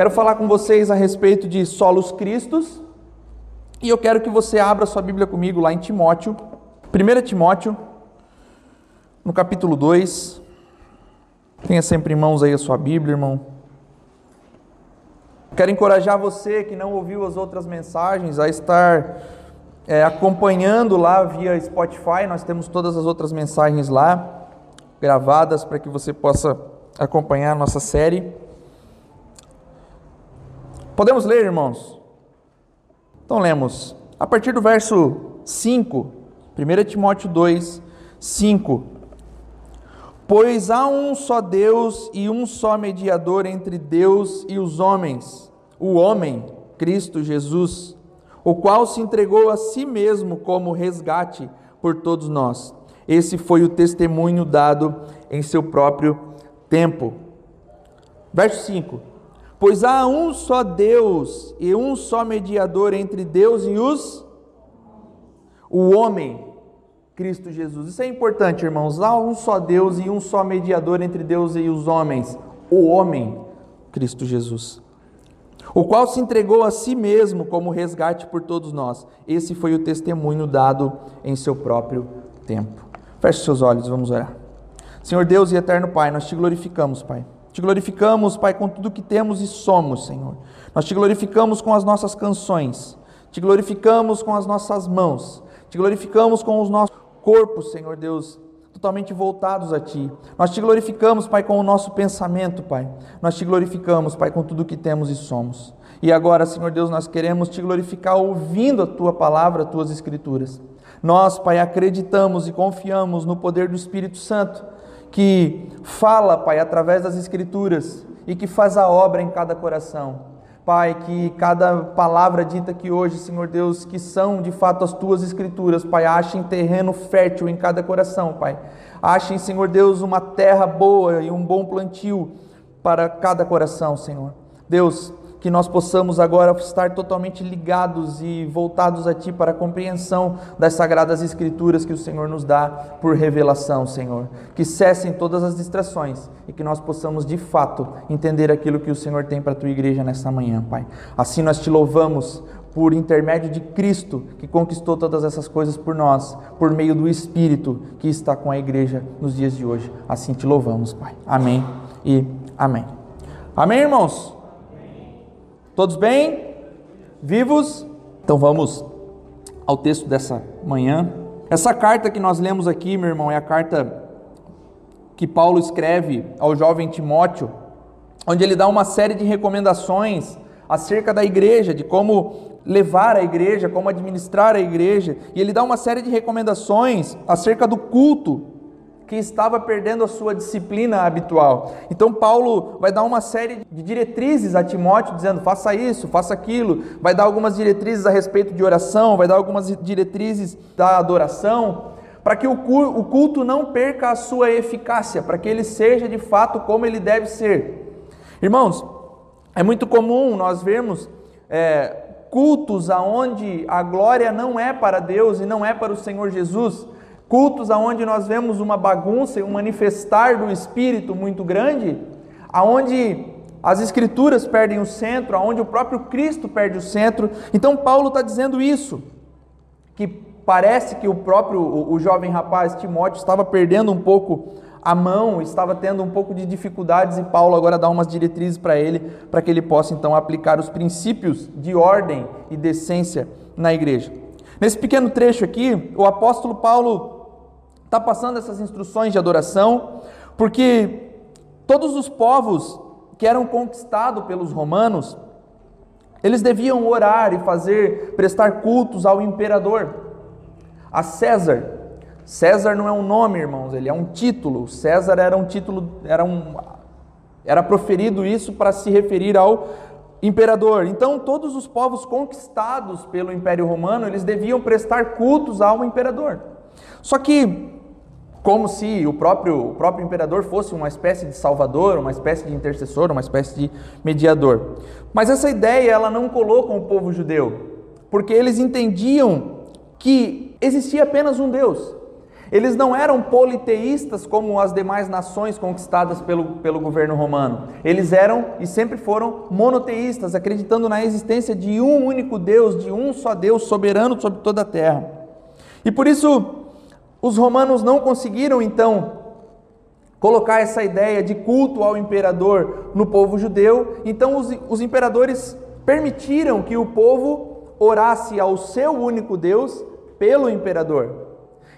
Quero falar com vocês a respeito de solos cristos. E eu quero que você abra sua Bíblia comigo lá em Timóteo, 1 Timóteo, no capítulo 2. Tenha sempre em mãos aí a sua Bíblia, irmão. Quero encorajar você que não ouviu as outras mensagens a estar é, acompanhando lá via Spotify. Nós temos todas as outras mensagens lá gravadas para que você possa acompanhar a nossa série. Podemos ler, irmãos? Então lemos. A partir do verso 5, 1 Timóteo 2, 5. Pois há um só Deus e um só mediador entre Deus e os homens, o homem, Cristo Jesus, o qual se entregou a si mesmo como resgate por todos nós. Esse foi o testemunho dado em seu próprio tempo. Verso 5: Pois há um só Deus e um só mediador entre Deus e os o homem, Cristo Jesus. Isso é importante, irmãos. Há um só Deus e um só mediador entre Deus e os homens, o homem, Cristo Jesus. O qual se entregou a si mesmo como resgate por todos nós. Esse foi o testemunho dado em seu próprio tempo. Feche seus olhos, vamos orar. Senhor Deus e eterno Pai, nós te glorificamos, Pai. Te glorificamos, Pai, com tudo que temos e somos, Senhor. Nós te glorificamos com as nossas canções, te glorificamos com as nossas mãos, te glorificamos com os nossos corpos, Senhor Deus, totalmente voltados a Ti. Nós te glorificamos, Pai, com o nosso pensamento, Pai. Nós te glorificamos, Pai, com tudo que temos e somos. E agora, Senhor Deus, nós queremos te glorificar ouvindo a Tua palavra, as Tuas Escrituras. Nós, Pai, acreditamos e confiamos no poder do Espírito Santo que fala, Pai, através das Escrituras e que faz a obra em cada coração. Pai, que cada palavra dita aqui hoje, Senhor Deus, que são de fato as tuas escrituras, Pai, achem terreno fértil em cada coração, Pai. Achem, Senhor Deus, uma terra boa e um bom plantio para cada coração, Senhor. Deus, que nós possamos agora estar totalmente ligados e voltados a Ti para a compreensão das sagradas Escrituras que o Senhor nos dá por revelação, Senhor. Que cessem todas as distrações e que nós possamos de fato entender aquilo que o Senhor tem para a Tua igreja nesta manhã, Pai. Assim nós te louvamos por intermédio de Cristo, que conquistou todas essas coisas por nós, por meio do Espírito que está com a igreja nos dias de hoje. Assim te louvamos, Pai. Amém e amém. Amém, irmãos? Todos bem? Vivos? Então vamos ao texto dessa manhã. Essa carta que nós lemos aqui, meu irmão, é a carta que Paulo escreve ao jovem Timóteo, onde ele dá uma série de recomendações acerca da igreja, de como levar a igreja, como administrar a igreja, e ele dá uma série de recomendações acerca do culto que estava perdendo a sua disciplina habitual. Então, Paulo vai dar uma série de diretrizes a Timóteo, dizendo: faça isso, faça aquilo. Vai dar algumas diretrizes a respeito de oração, vai dar algumas diretrizes da adoração, para que o culto não perca a sua eficácia, para que ele seja de fato como ele deve ser. Irmãos, é muito comum nós vermos é, cultos aonde a glória não é para Deus e não é para o Senhor Jesus cultos aonde nós vemos uma bagunça e um manifestar do Espírito muito grande, aonde as Escrituras perdem o centro, aonde o próprio Cristo perde o centro. Então Paulo está dizendo isso, que parece que o próprio o, o jovem rapaz Timóteo estava perdendo um pouco a mão, estava tendo um pouco de dificuldades e Paulo agora dá umas diretrizes para ele, para que ele possa então aplicar os princípios de ordem e decência na igreja. Nesse pequeno trecho aqui, o apóstolo Paulo está passando essas instruções de adoração, porque todos os povos que eram conquistados pelos romanos, eles deviam orar e fazer, prestar cultos ao imperador, a César. César não é um nome, irmãos, ele é um título. César era um título, era um era proferido isso para se referir ao imperador. Então, todos os povos conquistados pelo Império Romano, eles deviam prestar cultos ao imperador. Só que como se o próprio, o próprio imperador fosse uma espécie de salvador, uma espécie de intercessor, uma espécie de mediador. Mas essa ideia ela não colou com o povo judeu, porque eles entendiam que existia apenas um Deus. Eles não eram politeístas como as demais nações conquistadas pelo, pelo governo romano. Eles eram e sempre foram monoteístas, acreditando na existência de um único Deus, de um só Deus soberano sobre toda a terra. E por isso, os romanos não conseguiram então colocar essa ideia de culto ao imperador no povo judeu. Então, os, os imperadores permitiram que o povo orasse ao seu único Deus pelo imperador.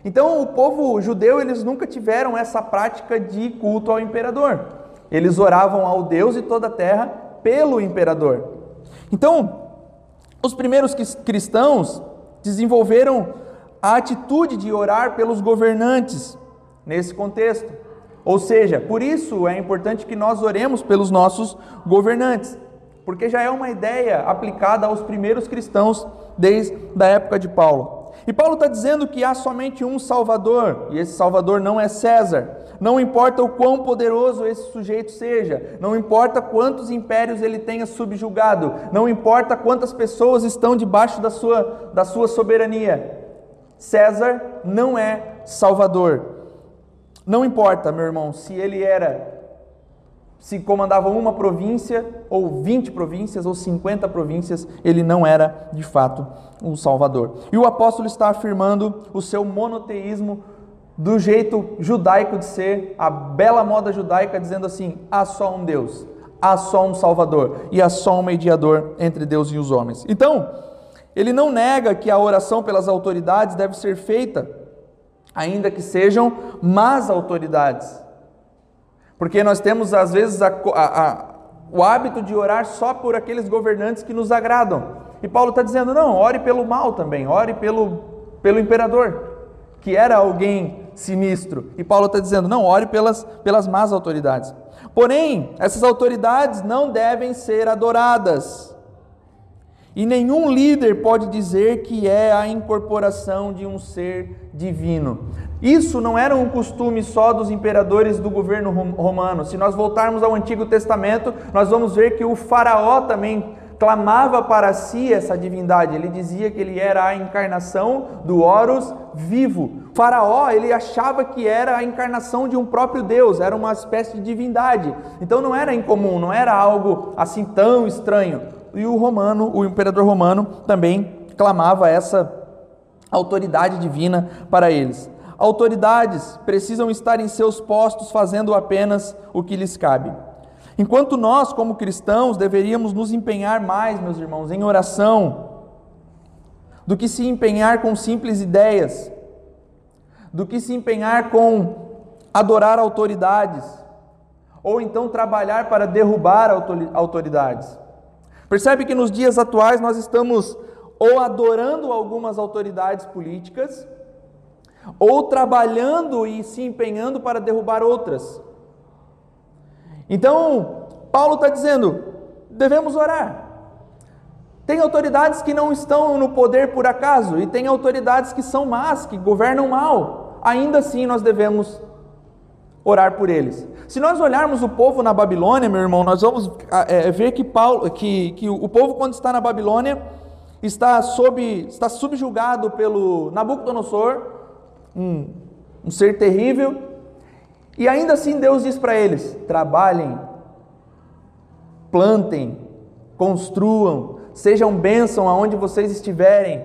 Então, o povo judeu, eles nunca tiveram essa prática de culto ao imperador. Eles oravam ao Deus de toda a terra pelo imperador. Então, os primeiros cristãos desenvolveram a atitude de orar pelos governantes nesse contexto. Ou seja, por isso é importante que nós oremos pelos nossos governantes, porque já é uma ideia aplicada aos primeiros cristãos desde a época de Paulo. E Paulo está dizendo que há somente um Salvador, e esse Salvador não é César. Não importa o quão poderoso esse sujeito seja, não importa quantos impérios ele tenha subjugado, não importa quantas pessoas estão debaixo da sua, da sua soberania. César não é Salvador. Não importa, meu irmão, se ele era se comandava uma província, ou 20 províncias, ou 50 províncias, ele não era de fato um Salvador. E o apóstolo está afirmando o seu monoteísmo do jeito judaico de ser, a bela moda judaica, dizendo assim: há só um Deus, há só um Salvador e há só um mediador entre Deus e os homens. Então, ele não nega que a oração pelas autoridades deve ser feita, ainda que sejam más autoridades. Porque nós temos, às vezes, a, a, a, o hábito de orar só por aqueles governantes que nos agradam. E Paulo está dizendo: não, ore pelo mal também, ore pelo, pelo imperador, que era alguém sinistro. E Paulo está dizendo: não, ore pelas, pelas más autoridades. Porém, essas autoridades não devem ser adoradas. E nenhum líder pode dizer que é a incorporação de um ser divino. Isso não era um costume só dos imperadores do governo romano. Se nós voltarmos ao Antigo Testamento, nós vamos ver que o Faraó também clamava para si essa divindade. Ele dizia que ele era a encarnação do Horus vivo. O faraó, ele achava que era a encarnação de um próprio Deus, era uma espécie de divindade. Então não era incomum, não era algo assim tão estranho e o romano, o imperador romano, também clamava essa autoridade divina para eles. Autoridades precisam estar em seus postos fazendo apenas o que lhes cabe. Enquanto nós, como cristãos, deveríamos nos empenhar mais, meus irmãos, em oração, do que se empenhar com simples ideias, do que se empenhar com adorar autoridades, ou então trabalhar para derrubar autoridades. Percebe que nos dias atuais nós estamos ou adorando algumas autoridades políticas, ou trabalhando e se empenhando para derrubar outras. Então, Paulo está dizendo: devemos orar. Tem autoridades que não estão no poder por acaso, e tem autoridades que são más, que governam mal. Ainda assim, nós devemos orar por eles. Se nós olharmos o povo na Babilônia, meu irmão, nós vamos é, ver que, Paulo, que, que o povo, quando está na Babilônia, está, sob, está subjugado pelo Nabucodonosor, um, um ser terrível, e ainda assim Deus diz para eles: trabalhem, plantem, construam, sejam bênção aonde vocês estiverem,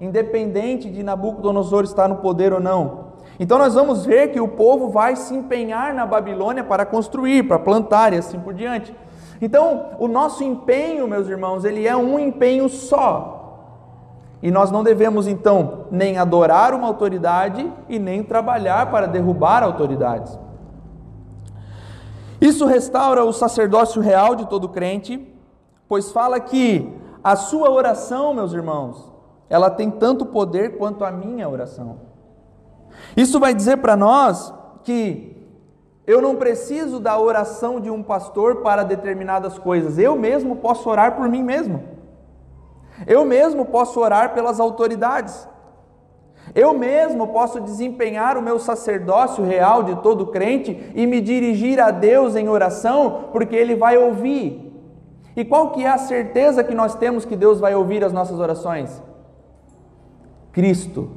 independente de Nabucodonosor estar no poder ou não. Então nós vamos ver que o povo vai se empenhar na Babilônia para construir, para plantar e assim por diante. Então, o nosso empenho, meus irmãos, ele é um empenho só. E nós não devemos então nem adorar uma autoridade e nem trabalhar para derrubar autoridades. Isso restaura o sacerdócio real de todo crente, pois fala que a sua oração, meus irmãos, ela tem tanto poder quanto a minha oração. Isso vai dizer para nós que eu não preciso da oração de um pastor para determinadas coisas, eu mesmo posso orar por mim mesmo. Eu mesmo posso orar pelas autoridades. Eu mesmo posso desempenhar o meu sacerdócio real de todo crente e me dirigir a Deus em oração, porque Ele vai ouvir. E qual que é a certeza que nós temos que Deus vai ouvir as nossas orações? Cristo.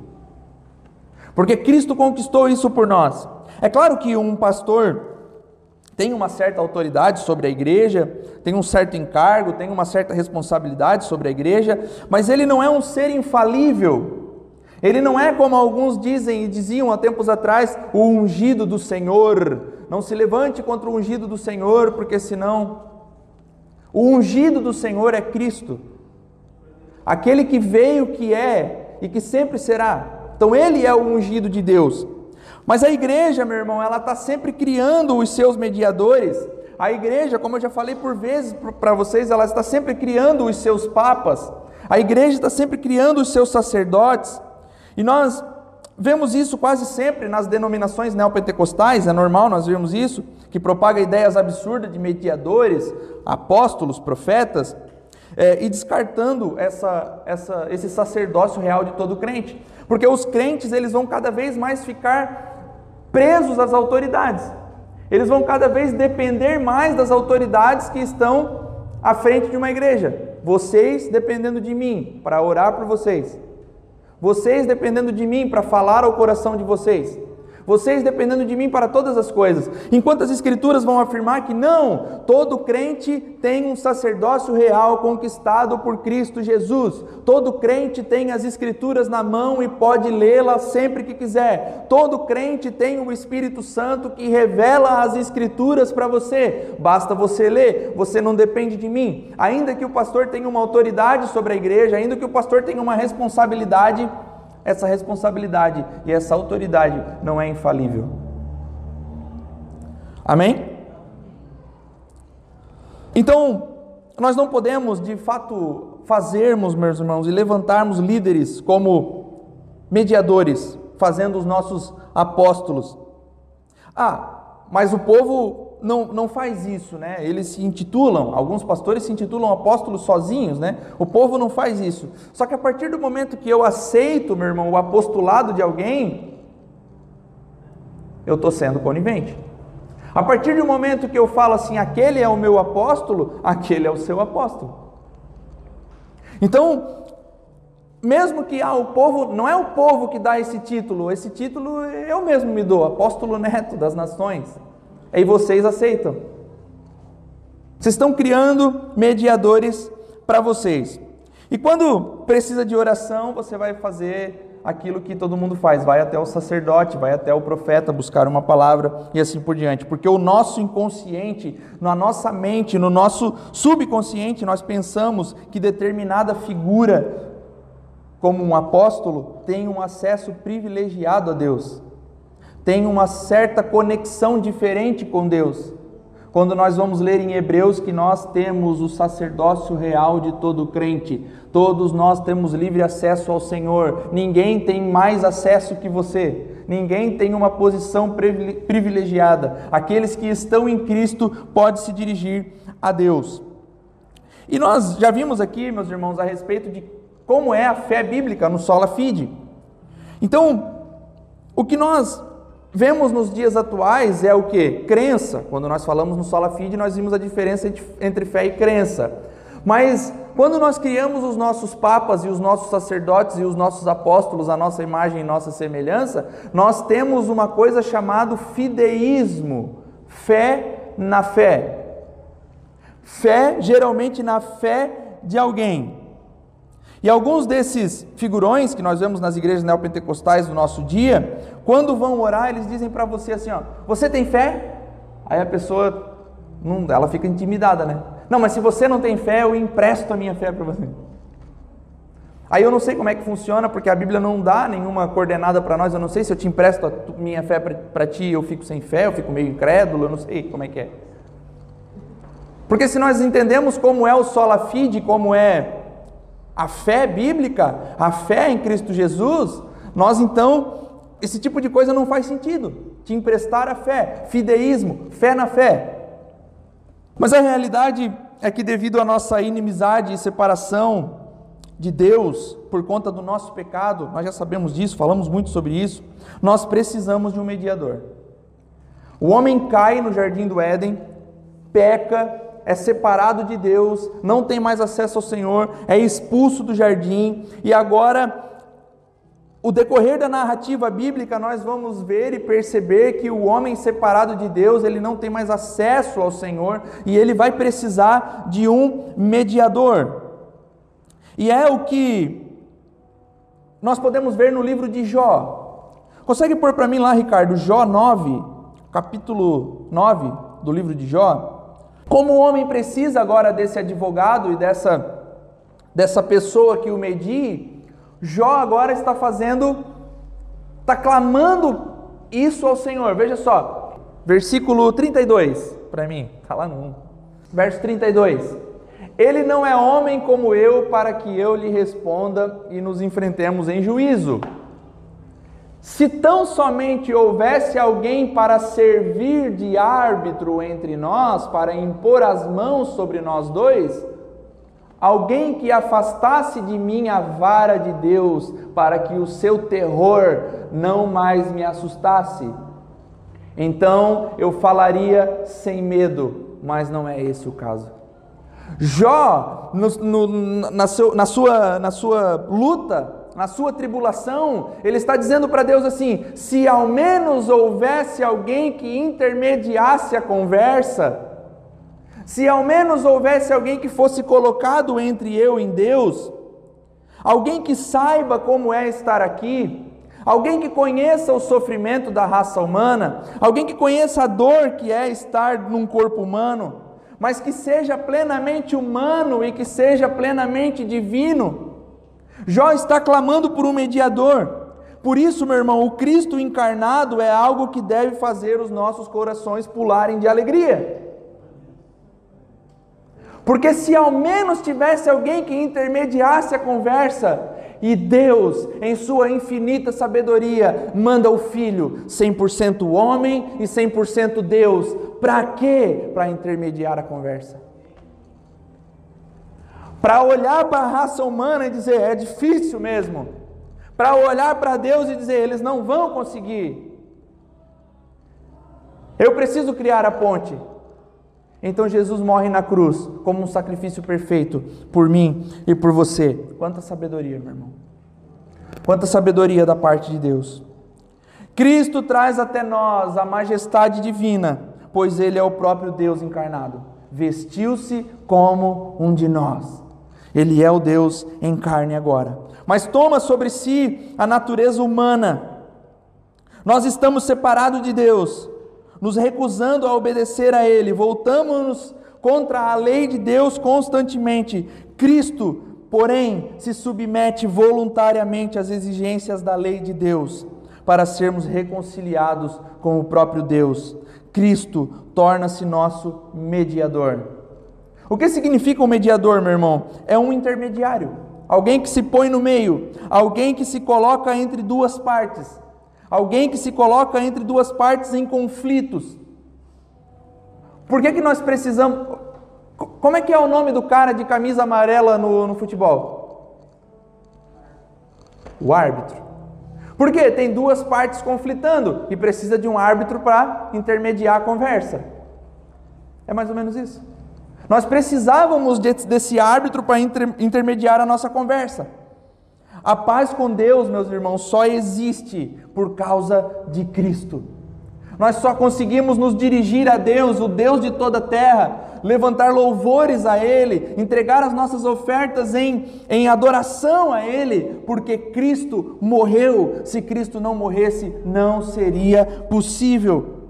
Porque Cristo conquistou isso por nós. É claro que um pastor tem uma certa autoridade sobre a igreja, tem um certo encargo, tem uma certa responsabilidade sobre a igreja, mas ele não é um ser infalível. Ele não é como alguns dizem e diziam há tempos atrás, o ungido do Senhor. Não se levante contra o ungido do Senhor, porque senão o ungido do Senhor é Cristo. Aquele que veio, que é e que sempre será. Então ele é o ungido de Deus. Mas a igreja, meu irmão, ela está sempre criando os seus mediadores. A igreja, como eu já falei por vezes para vocês, ela está sempre criando os seus papas. A igreja está sempre criando os seus sacerdotes. E nós vemos isso quase sempre nas denominações neopentecostais, é normal nós vemos isso, que propaga ideias absurdas de mediadores, apóstolos, profetas, é, e descartando essa, essa, esse sacerdócio real de todo crente. Porque os crentes eles vão cada vez mais ficar presos às autoridades. Eles vão cada vez depender mais das autoridades que estão à frente de uma igreja. Vocês dependendo de mim para orar por vocês. Vocês dependendo de mim para falar ao coração de vocês vocês dependendo de mim para todas as coisas. Enquanto as Escrituras vão afirmar que não, todo crente tem um sacerdócio real conquistado por Cristo Jesus. Todo crente tem as Escrituras na mão e pode lê-las sempre que quiser. Todo crente tem o Espírito Santo que revela as Escrituras para você. Basta você ler, você não depende de mim. Ainda que o pastor tenha uma autoridade sobre a igreja, ainda que o pastor tenha uma responsabilidade essa responsabilidade e essa autoridade não é infalível. Amém? Então, nós não podemos de fato fazermos, meus irmãos, e levantarmos líderes como mediadores, fazendo os nossos apóstolos. Ah, mas o povo não, não faz isso, né? Eles se intitulam, alguns pastores se intitulam apóstolos sozinhos, né? O povo não faz isso. Só que a partir do momento que eu aceito, meu irmão, o apostolado de alguém, eu estou sendo conivente. A partir do momento que eu falo assim, aquele é o meu apóstolo, aquele é o seu apóstolo. Então, mesmo que ah, o povo, não é o povo que dá esse título, esse título eu mesmo me dou, apóstolo neto das nações. Aí vocês aceitam. Vocês estão criando mediadores para vocês. E quando precisa de oração, você vai fazer aquilo que todo mundo faz, vai até o sacerdote, vai até o profeta buscar uma palavra e assim por diante. Porque o nosso inconsciente, na nossa mente, no nosso subconsciente, nós pensamos que determinada figura, como um apóstolo, tem um acesso privilegiado a Deus tem uma certa conexão diferente com Deus. Quando nós vamos ler em Hebreus que nós temos o sacerdócio real de todo crente, todos nós temos livre acesso ao Senhor, ninguém tem mais acesso que você, ninguém tem uma posição privilegiada. Aqueles que estão em Cristo podem se dirigir a Deus. E nós já vimos aqui, meus irmãos, a respeito de como é a fé bíblica no Sola Fide. Então, o que nós vemos nos dias atuais é o que? Crença. Quando nós falamos no Sola Fide, nós vimos a diferença entre fé e crença. Mas quando nós criamos os nossos papas e os nossos sacerdotes e os nossos apóstolos, a nossa imagem e nossa semelhança, nós temos uma coisa chamada fideísmo, fé na fé. Fé geralmente na fé de alguém. E alguns desses figurões que nós vemos nas igrejas neopentecostais do nosso dia, quando vão orar, eles dizem para você assim: ó, você tem fé? Aí a pessoa, não, ela fica intimidada, né? Não, mas se você não tem fé, eu empresto a minha fé para você. Aí eu não sei como é que funciona, porque a Bíblia não dá nenhuma coordenada para nós. Eu não sei se eu te empresto a minha fé para ti, eu fico sem fé, eu fico meio incrédulo, eu não sei como é que é. Porque se nós entendemos como é o sola fide, como é a fé bíblica, a fé em Cristo Jesus, nós então, esse tipo de coisa não faz sentido. Te emprestar a fé, fideísmo, fé na fé. Mas a realidade é que, devido à nossa inimizade e separação de Deus por conta do nosso pecado, nós já sabemos disso, falamos muito sobre isso, nós precisamos de um mediador. O homem cai no jardim do Éden, peca, é separado de Deus, não tem mais acesso ao Senhor, é expulso do jardim e agora o decorrer da narrativa bíblica, nós vamos ver e perceber que o homem separado de Deus, ele não tem mais acesso ao Senhor e ele vai precisar de um mediador. E é o que nós podemos ver no livro de Jó. Consegue pôr para mim lá, Ricardo, Jó 9, capítulo 9 do livro de Jó? Como o homem precisa agora desse advogado e dessa, dessa pessoa que o medie, Jó agora está fazendo, está clamando isso ao Senhor. Veja só, versículo 32 para mim, está lá no 1. Verso 32. Ele não é homem como eu para que eu lhe responda e nos enfrentemos em juízo. Se tão somente houvesse alguém para servir de árbitro entre nós, para impor as mãos sobre nós dois, alguém que afastasse de mim a vara de Deus, para que o seu terror não mais me assustasse. Então eu falaria sem medo, mas não é esse o caso. Jó, no, no, na, seu, na, sua, na sua luta, na sua tribulação, ele está dizendo para Deus assim: se ao menos houvesse alguém que intermediasse a conversa, se ao menos houvesse alguém que fosse colocado entre eu e Deus, alguém que saiba como é estar aqui, alguém que conheça o sofrimento da raça humana, alguém que conheça a dor que é estar num corpo humano, mas que seja plenamente humano e que seja plenamente divino. Jó está clamando por um mediador. Por isso, meu irmão, o Cristo encarnado é algo que deve fazer os nossos corações pularem de alegria. Porque se ao menos tivesse alguém que intermediasse a conversa, e Deus, em sua infinita sabedoria, manda o Filho, 100% homem e 100% Deus, para quê? Para intermediar a conversa. Para olhar para a raça humana e dizer, é difícil mesmo. Para olhar para Deus e dizer, eles não vão conseguir. Eu preciso criar a ponte. Então Jesus morre na cruz como um sacrifício perfeito por mim e por você. Quanta sabedoria, meu irmão. Quanta sabedoria da parte de Deus. Cristo traz até nós a majestade divina, pois ele é o próprio Deus encarnado. Vestiu-se como um de nós. Ele é o Deus em carne agora. Mas toma sobre si a natureza humana. Nós estamos separados de Deus nos recusando a obedecer a Ele, voltamos contra a lei de Deus constantemente. Cristo, porém, se submete voluntariamente às exigências da lei de Deus para sermos reconciliados com o próprio Deus. Cristo torna-se nosso mediador. O que significa um mediador, meu irmão? É um intermediário, alguém que se põe no meio, alguém que se coloca entre duas partes alguém que se coloca entre duas partes em conflitos. Por que, que nós precisamos. Como é que é o nome do cara de camisa amarela no, no futebol? O árbitro. Por quê? Tem duas partes conflitando e precisa de um árbitro para intermediar a conversa. É mais ou menos isso. Nós precisávamos desse árbitro para intermediar a nossa conversa. A paz com Deus, meus irmãos, só existe por causa de Cristo. Nós só conseguimos nos dirigir a Deus, o Deus de toda a terra, levantar louvores a Ele, entregar as nossas ofertas em, em adoração a Ele, porque Cristo morreu. Se Cristo não morresse, não seria possível.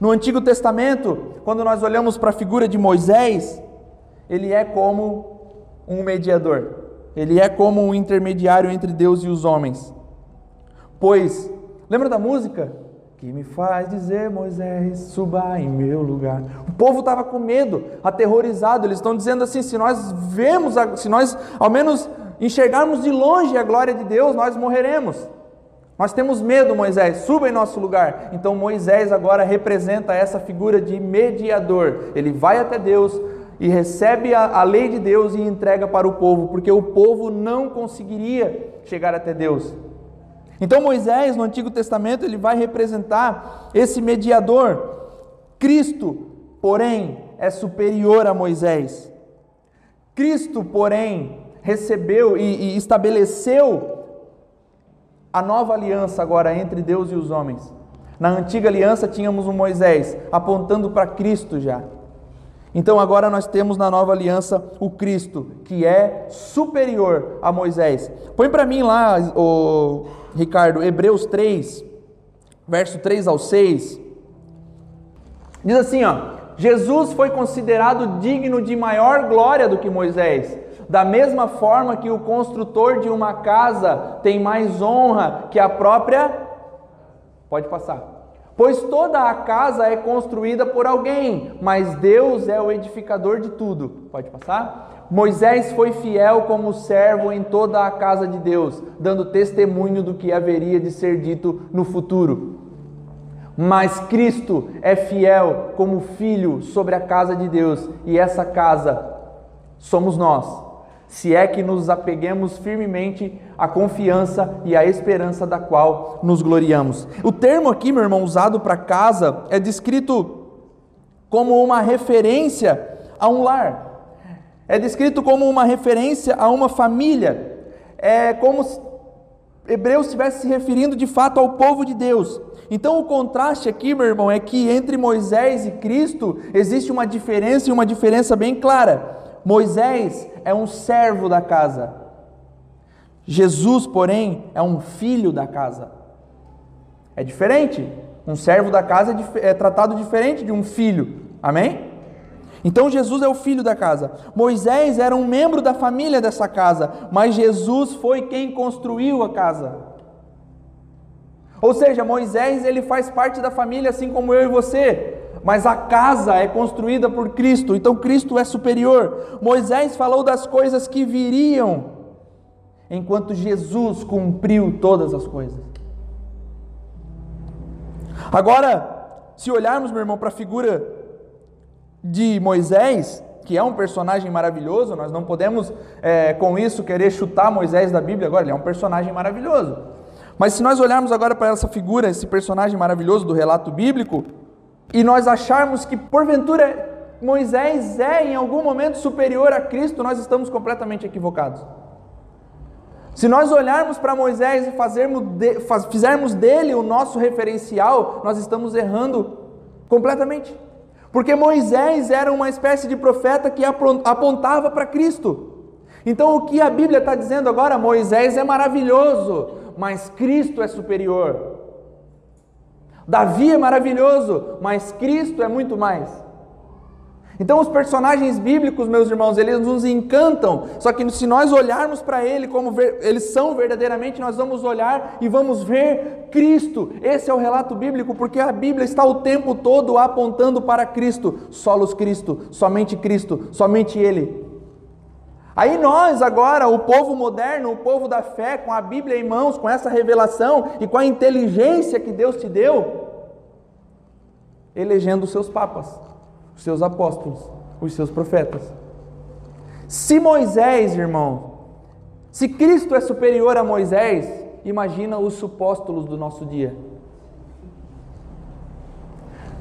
No Antigo Testamento, quando nós olhamos para a figura de Moisés, ele é como um mediador. Ele é como um intermediário entre Deus e os homens. Pois, lembra da música? Que me faz dizer, Moisés, suba em meu lugar. O povo estava com medo, aterrorizado. Eles estão dizendo assim: se nós vemos, se nós ao menos enxergarmos de longe a glória de Deus, nós morreremos. Nós temos medo, Moisés, suba em nosso lugar. Então Moisés agora representa essa figura de mediador. Ele vai até Deus, e recebe a, a, lei de Deus e entrega para o povo, porque o povo não conseguiria chegar até Deus. Então Moisés, no Antigo Testamento, ele vai representar esse mediador. Cristo, porém, é superior a Moisés. Cristo, porém, recebeu e, e estabeleceu a nova aliança agora entre Deus e os homens. Na antiga aliança tínhamos o Moisés apontando para Cristo já. Então agora nós temos na nova aliança o Cristo, que é superior a Moisés. Põe para mim lá, o Ricardo, Hebreus 3, verso 3 ao 6. Diz assim, ó: Jesus foi considerado digno de maior glória do que Moisés. Da mesma forma que o construtor de uma casa tem mais honra que a própria. Pode passar. Pois toda a casa é construída por alguém, mas Deus é o edificador de tudo. Pode passar? Moisés foi fiel como servo em toda a casa de Deus, dando testemunho do que haveria de ser dito no futuro. Mas Cristo é fiel como filho sobre a casa de Deus, e essa casa somos nós se é que nos apeguemos firmemente à confiança e à esperança da qual nos gloriamos. O termo aqui, meu irmão, usado para casa é descrito como uma referência a um lar. É descrito como uma referência a uma família. É como se Hebreus estivesse se referindo de fato ao povo de Deus. Então o contraste aqui, meu irmão, é que entre Moisés e Cristo existe uma diferença e uma diferença bem clara. Moisés é um servo da casa. Jesus, porém, é um filho da casa. É diferente. Um servo da casa é, é tratado diferente de um filho. Amém? Então Jesus é o filho da casa. Moisés era um membro da família dessa casa, mas Jesus foi quem construiu a casa. Ou seja, Moisés ele faz parte da família assim como eu e você mas a casa é construída por Cristo, então Cristo é superior. Moisés falou das coisas que viriam, enquanto Jesus cumpriu todas as coisas. Agora, se olharmos, meu irmão, para a figura de Moisés, que é um personagem maravilhoso, nós não podemos é, com isso querer chutar Moisés da Bíblia agora, ele é um personagem maravilhoso. Mas se nós olharmos agora para essa figura, esse personagem maravilhoso do relato bíblico, e nós acharmos que porventura Moisés é em algum momento superior a Cristo, nós estamos completamente equivocados. Se nós olharmos para Moisés e fazermos de, faz, fizermos dele o nosso referencial, nós estamos errando completamente. Porque Moisés era uma espécie de profeta que apontava para Cristo. Então o que a Bíblia está dizendo agora? Moisés é maravilhoso, mas Cristo é superior. Davi é maravilhoso, mas Cristo é muito mais. Então, os personagens bíblicos, meus irmãos, eles nos encantam. Só que se nós olharmos para ele como ver, eles são verdadeiramente, nós vamos olhar e vamos ver Cristo. Esse é o relato bíblico, porque a Bíblia está o tempo todo apontando para Cristo. Solos Cristo, somente Cristo, somente Ele. Aí nós agora, o povo moderno, o povo da fé, com a Bíblia em mãos, com essa revelação e com a inteligência que Deus te deu, elegendo os seus papas, os seus apóstolos, os seus profetas. Se Moisés, irmão, se Cristo é superior a Moisés, imagina os supóstolos do nosso dia.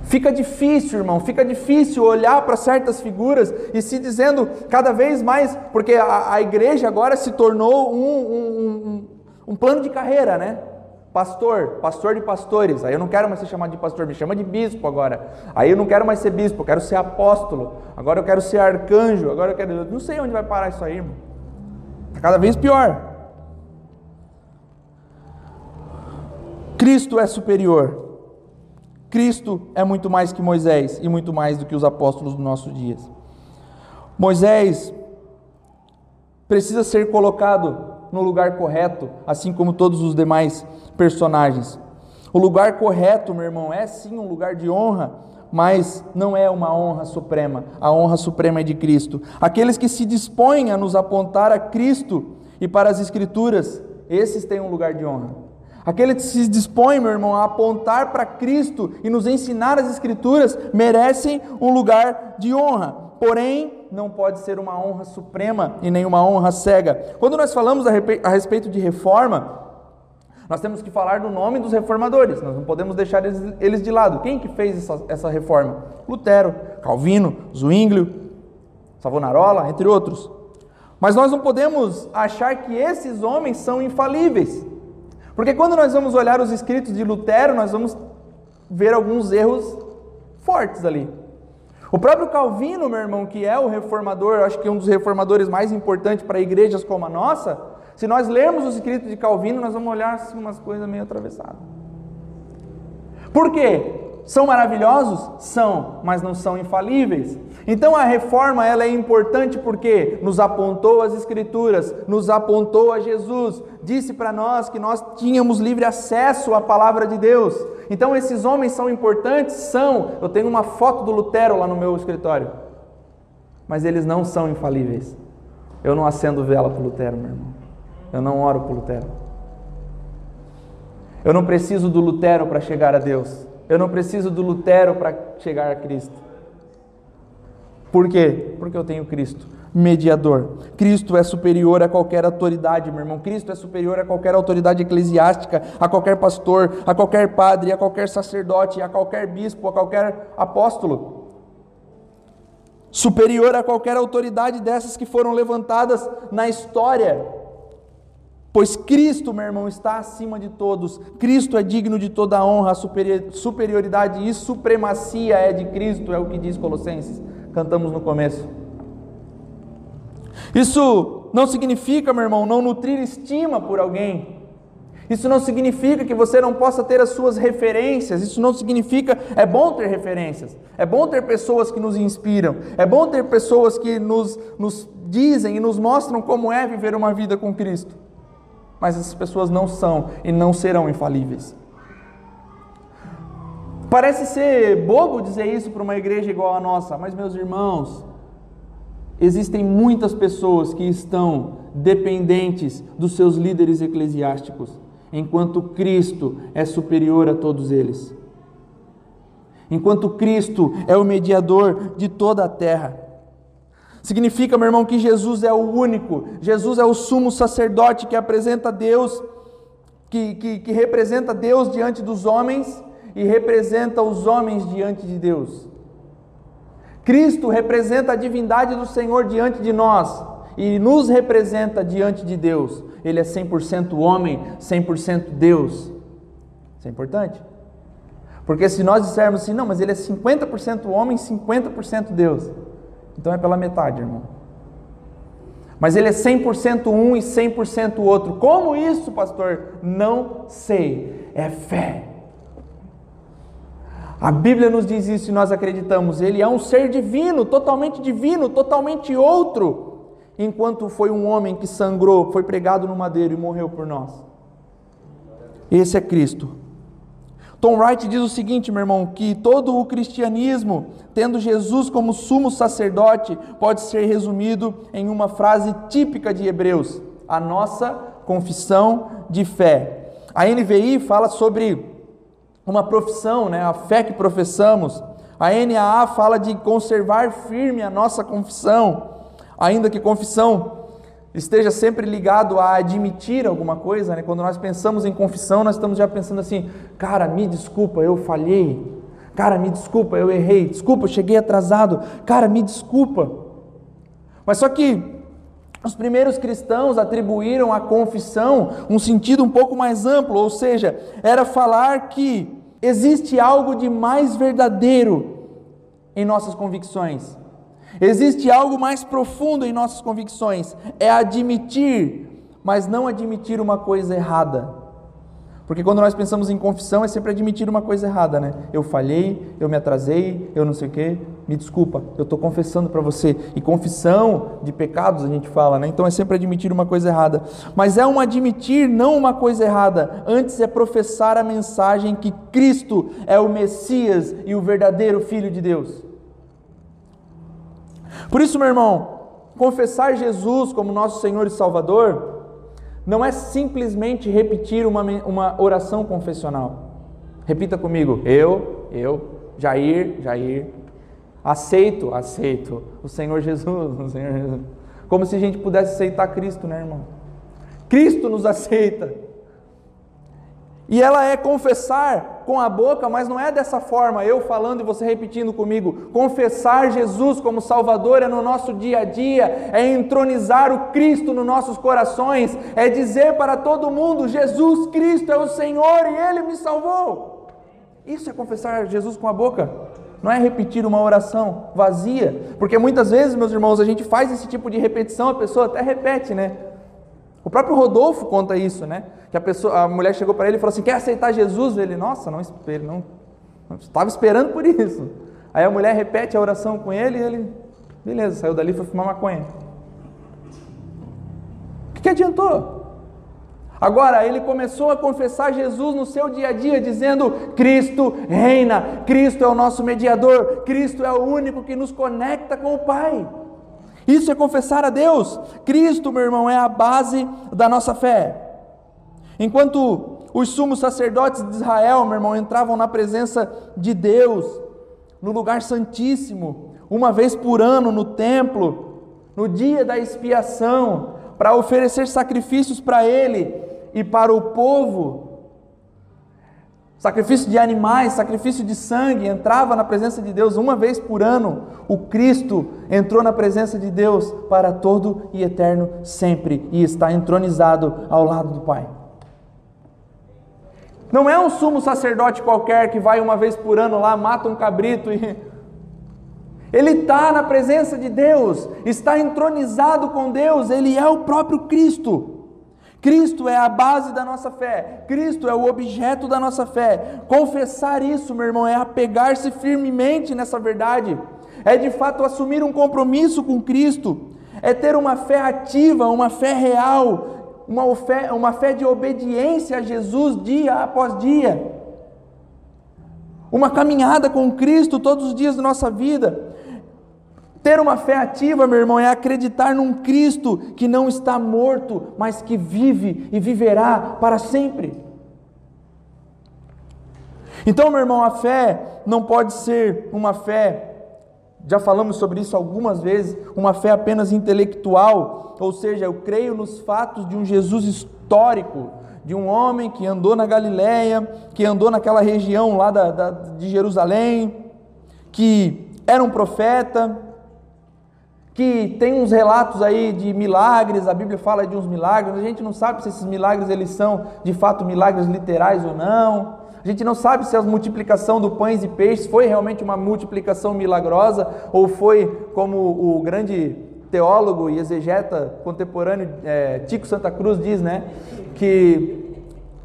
Fica difícil, irmão, fica difícil olhar para certas figuras e se dizendo cada vez mais, porque a, a igreja agora se tornou um, um, um, um, plano de carreira, né? Pastor, pastor de pastores. Aí eu não quero mais ser chamado de pastor, me chama de bispo agora. Aí eu não quero mais ser bispo, eu quero ser apóstolo. Agora eu quero ser arcanjo. Agora eu quero. Eu não sei onde vai parar isso aí, irmão. Está cada vez pior. Cristo é superior. Cristo é muito mais que Moisés e muito mais do que os apóstolos dos nossos dias. Moisés precisa ser colocado no lugar correto, assim como todos os demais personagens. O lugar correto, meu irmão, é sim um lugar de honra, mas não é uma honra suprema. A honra suprema é de Cristo. Aqueles que se dispõem a nos apontar a Cristo e para as Escrituras, esses têm um lugar de honra. Aquele que se dispõe, meu irmão, a apontar para Cristo e nos ensinar as Escrituras, merecem um lugar de honra. Porém, não pode ser uma honra suprema e nem uma honra cega. Quando nós falamos a respeito de reforma, nós temos que falar do nome dos reformadores, nós não podemos deixar eles de lado. Quem que fez essa, essa reforma? Lutero, Calvino, Zwinglio, Savonarola, entre outros. Mas nós não podemos achar que esses homens são infalíveis. Porque quando nós vamos olhar os escritos de Lutero, nós vamos ver alguns erros fortes ali. O próprio Calvino, meu irmão, que é o reformador, acho que um dos reformadores mais importantes para igrejas como a nossa, se nós lermos os escritos de Calvino, nós vamos olhar assim, umas coisas meio atravessadas. Por quê? São maravilhosos? São, mas não são infalíveis. Então a reforma ela é importante porque nos apontou as escrituras, nos apontou a Jesus, disse para nós que nós tínhamos livre acesso à palavra de Deus. Então esses homens são importantes? São. Eu tenho uma foto do Lutero lá no meu escritório. Mas eles não são infalíveis. Eu não acendo vela para Lutero, meu irmão. Eu não oro para Lutero. Eu não preciso do Lutero para chegar a Deus. Eu não preciso do Lutero para chegar a Cristo. Por quê? Porque eu tenho Cristo, mediador. Cristo é superior a qualquer autoridade, meu irmão. Cristo é superior a qualquer autoridade eclesiástica, a qualquer pastor, a qualquer padre, a qualquer sacerdote, a qualquer bispo, a qualquer apóstolo. Superior a qualquer autoridade dessas que foram levantadas na história. Pois Cristo, meu irmão, está acima de todos. Cristo é digno de toda a honra, a superioridade e supremacia é de Cristo, é o que diz Colossenses. Cantamos no começo. Isso não significa, meu irmão, não nutrir estima por alguém. Isso não significa que você não possa ter as suas referências. Isso não significa. É bom ter referências. É bom ter pessoas que nos inspiram. É bom ter pessoas que nos, nos dizem e nos mostram como é viver uma vida com Cristo mas essas pessoas não são e não serão infalíveis. Parece ser bobo dizer isso para uma igreja igual a nossa, mas meus irmãos, existem muitas pessoas que estão dependentes dos seus líderes eclesiásticos, enquanto Cristo é superior a todos eles. Enquanto Cristo é o mediador de toda a terra. Significa, meu irmão, que Jesus é o único, Jesus é o sumo sacerdote que apresenta Deus, que, que, que representa Deus diante dos homens e representa os homens diante de Deus. Cristo representa a divindade do Senhor diante de nós e nos representa diante de Deus. Ele é 100% homem, 100% Deus. Isso é importante. Porque se nós dissermos assim, não, mas ele é 50% homem, 50% Deus. Então é pela metade, irmão. Mas ele é 100% um e 100% outro. Como isso, pastor? Não sei. É fé. A Bíblia nos diz isso e nós acreditamos. Ele é um ser divino, totalmente divino, totalmente outro. Enquanto foi um homem que sangrou, foi pregado no madeiro e morreu por nós. Esse é Cristo. Tom Wright diz o seguinte, meu irmão, que todo o cristianismo, tendo Jesus como sumo sacerdote, pode ser resumido em uma frase típica de Hebreus: a nossa confissão de fé. A NVI fala sobre uma profissão, né, a fé que professamos. A NAA fala de conservar firme a nossa confissão, ainda que confissão esteja sempre ligado a admitir alguma coisa, né? Quando nós pensamos em confissão, nós estamos já pensando assim: cara, me desculpa, eu falhei. Cara, me desculpa, eu errei. Desculpa, cheguei atrasado. Cara, me desculpa. Mas só que os primeiros cristãos atribuíram à confissão um sentido um pouco mais amplo, ou seja, era falar que existe algo de mais verdadeiro em nossas convicções. Existe algo mais profundo em nossas convicções, é admitir, mas não admitir uma coisa errada. Porque quando nós pensamos em confissão, é sempre admitir uma coisa errada, né? Eu falhei, eu me atrasei, eu não sei o quê, me desculpa, eu estou confessando para você. E confissão de pecados a gente fala, né? Então é sempre admitir uma coisa errada. Mas é um admitir, não uma coisa errada. Antes é professar a mensagem que Cristo é o Messias e o verdadeiro Filho de Deus. Por isso, meu irmão, confessar Jesus como nosso Senhor e Salvador não é simplesmente repetir uma, uma oração confessional. Repita comigo: eu, eu, Jair, Jair, aceito, aceito o Senhor Jesus, o Senhor Jesus. Como se a gente pudesse aceitar Cristo, né, irmão? Cristo nos aceita. E ela é confessar com a boca, mas não é dessa forma, eu falando e você repetindo comigo. Confessar Jesus como Salvador é no nosso dia a dia, é entronizar o Cristo nos nossos corações, é dizer para todo mundo: Jesus Cristo é o Senhor e Ele me salvou. Isso é confessar Jesus com a boca, não é repetir uma oração vazia, porque muitas vezes, meus irmãos, a gente faz esse tipo de repetição, a pessoa até repete, né? O próprio Rodolfo conta isso, né? Que a, pessoa, a mulher chegou para ele e falou assim: Quer aceitar Jesus? Ele, nossa, não, não estava esperando por isso. Aí a mulher repete a oração com ele e ele, beleza, saiu dali e foi fumar maconha. O que, que adiantou? Agora, ele começou a confessar Jesus no seu dia a dia, dizendo: Cristo reina, Cristo é o nosso mediador, Cristo é o único que nos conecta com o Pai. Isso é confessar a Deus. Cristo, meu irmão, é a base da nossa fé. Enquanto os sumos sacerdotes de Israel, meu irmão, entravam na presença de Deus, no lugar santíssimo, uma vez por ano no templo, no dia da expiação, para oferecer sacrifícios para Ele e para o povo, sacrifício de animais, sacrifício de sangue, entrava na presença de Deus uma vez por ano. O Cristo entrou na presença de Deus para todo e eterno sempre e está entronizado ao lado do Pai. Não é um sumo sacerdote qualquer que vai uma vez por ano lá, mata um cabrito e. Ele está na presença de Deus, está entronizado com Deus, ele é o próprio Cristo. Cristo é a base da nossa fé, Cristo é o objeto da nossa fé. Confessar isso, meu irmão, é apegar-se firmemente nessa verdade, é de fato assumir um compromisso com Cristo, é ter uma fé ativa, uma fé real, uma fé, uma fé de obediência a Jesus dia após dia. Uma caminhada com Cristo todos os dias da nossa vida. Ter uma fé ativa, meu irmão, é acreditar num Cristo que não está morto, mas que vive e viverá para sempre. Então, meu irmão, a fé não pode ser uma fé já falamos sobre isso algumas vezes, uma fé apenas intelectual, ou seja, eu creio nos fatos de um Jesus histórico, de um homem que andou na Galiléia, que andou naquela região lá da, da, de Jerusalém, que era um profeta, que tem uns relatos aí de milagres, a Bíblia fala de uns milagres, a gente não sabe se esses milagres eles são de fato milagres literais ou não. A gente não sabe se a multiplicação do pães e peixes foi realmente uma multiplicação milagrosa ou foi como o grande teólogo e exegeta contemporâneo é, Tico Santa Cruz diz, né? Que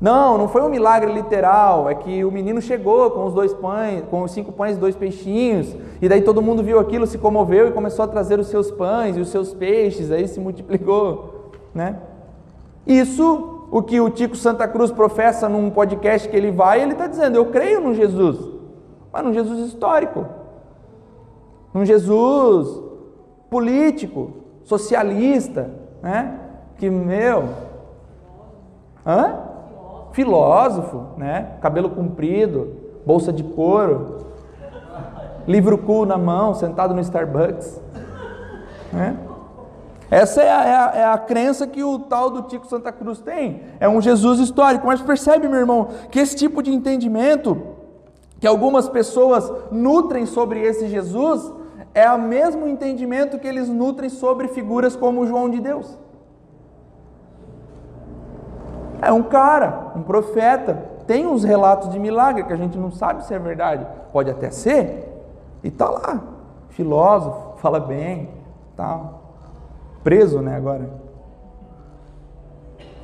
não, não foi um milagre literal, é que o menino chegou com os dois pães, com os cinco pães e dois peixinhos, e daí todo mundo viu aquilo, se comoveu e começou a trazer os seus pães e os seus peixes, aí se multiplicou, né? Isso o que o Tico Santa Cruz professa num podcast que ele vai, ele está dizendo: Eu creio no Jesus, mas num Jesus histórico, num Jesus político, socialista, né? Que, meu. Hã? Filósofo, né? Cabelo comprido, bolsa de couro, livro cool na mão, sentado no Starbucks, né? Essa é a, é, a, é a, crença que o tal do Tico Santa Cruz tem. É um Jesus histórico. Mas percebe, meu irmão, que esse tipo de entendimento que algumas pessoas nutrem sobre esse Jesus é o mesmo entendimento que eles nutrem sobre figuras como João de Deus. É um cara, um profeta, tem uns relatos de milagre que a gente não sabe se é verdade, pode até ser, e tá lá, filósofo, fala bem, tal. Preso, né, agora.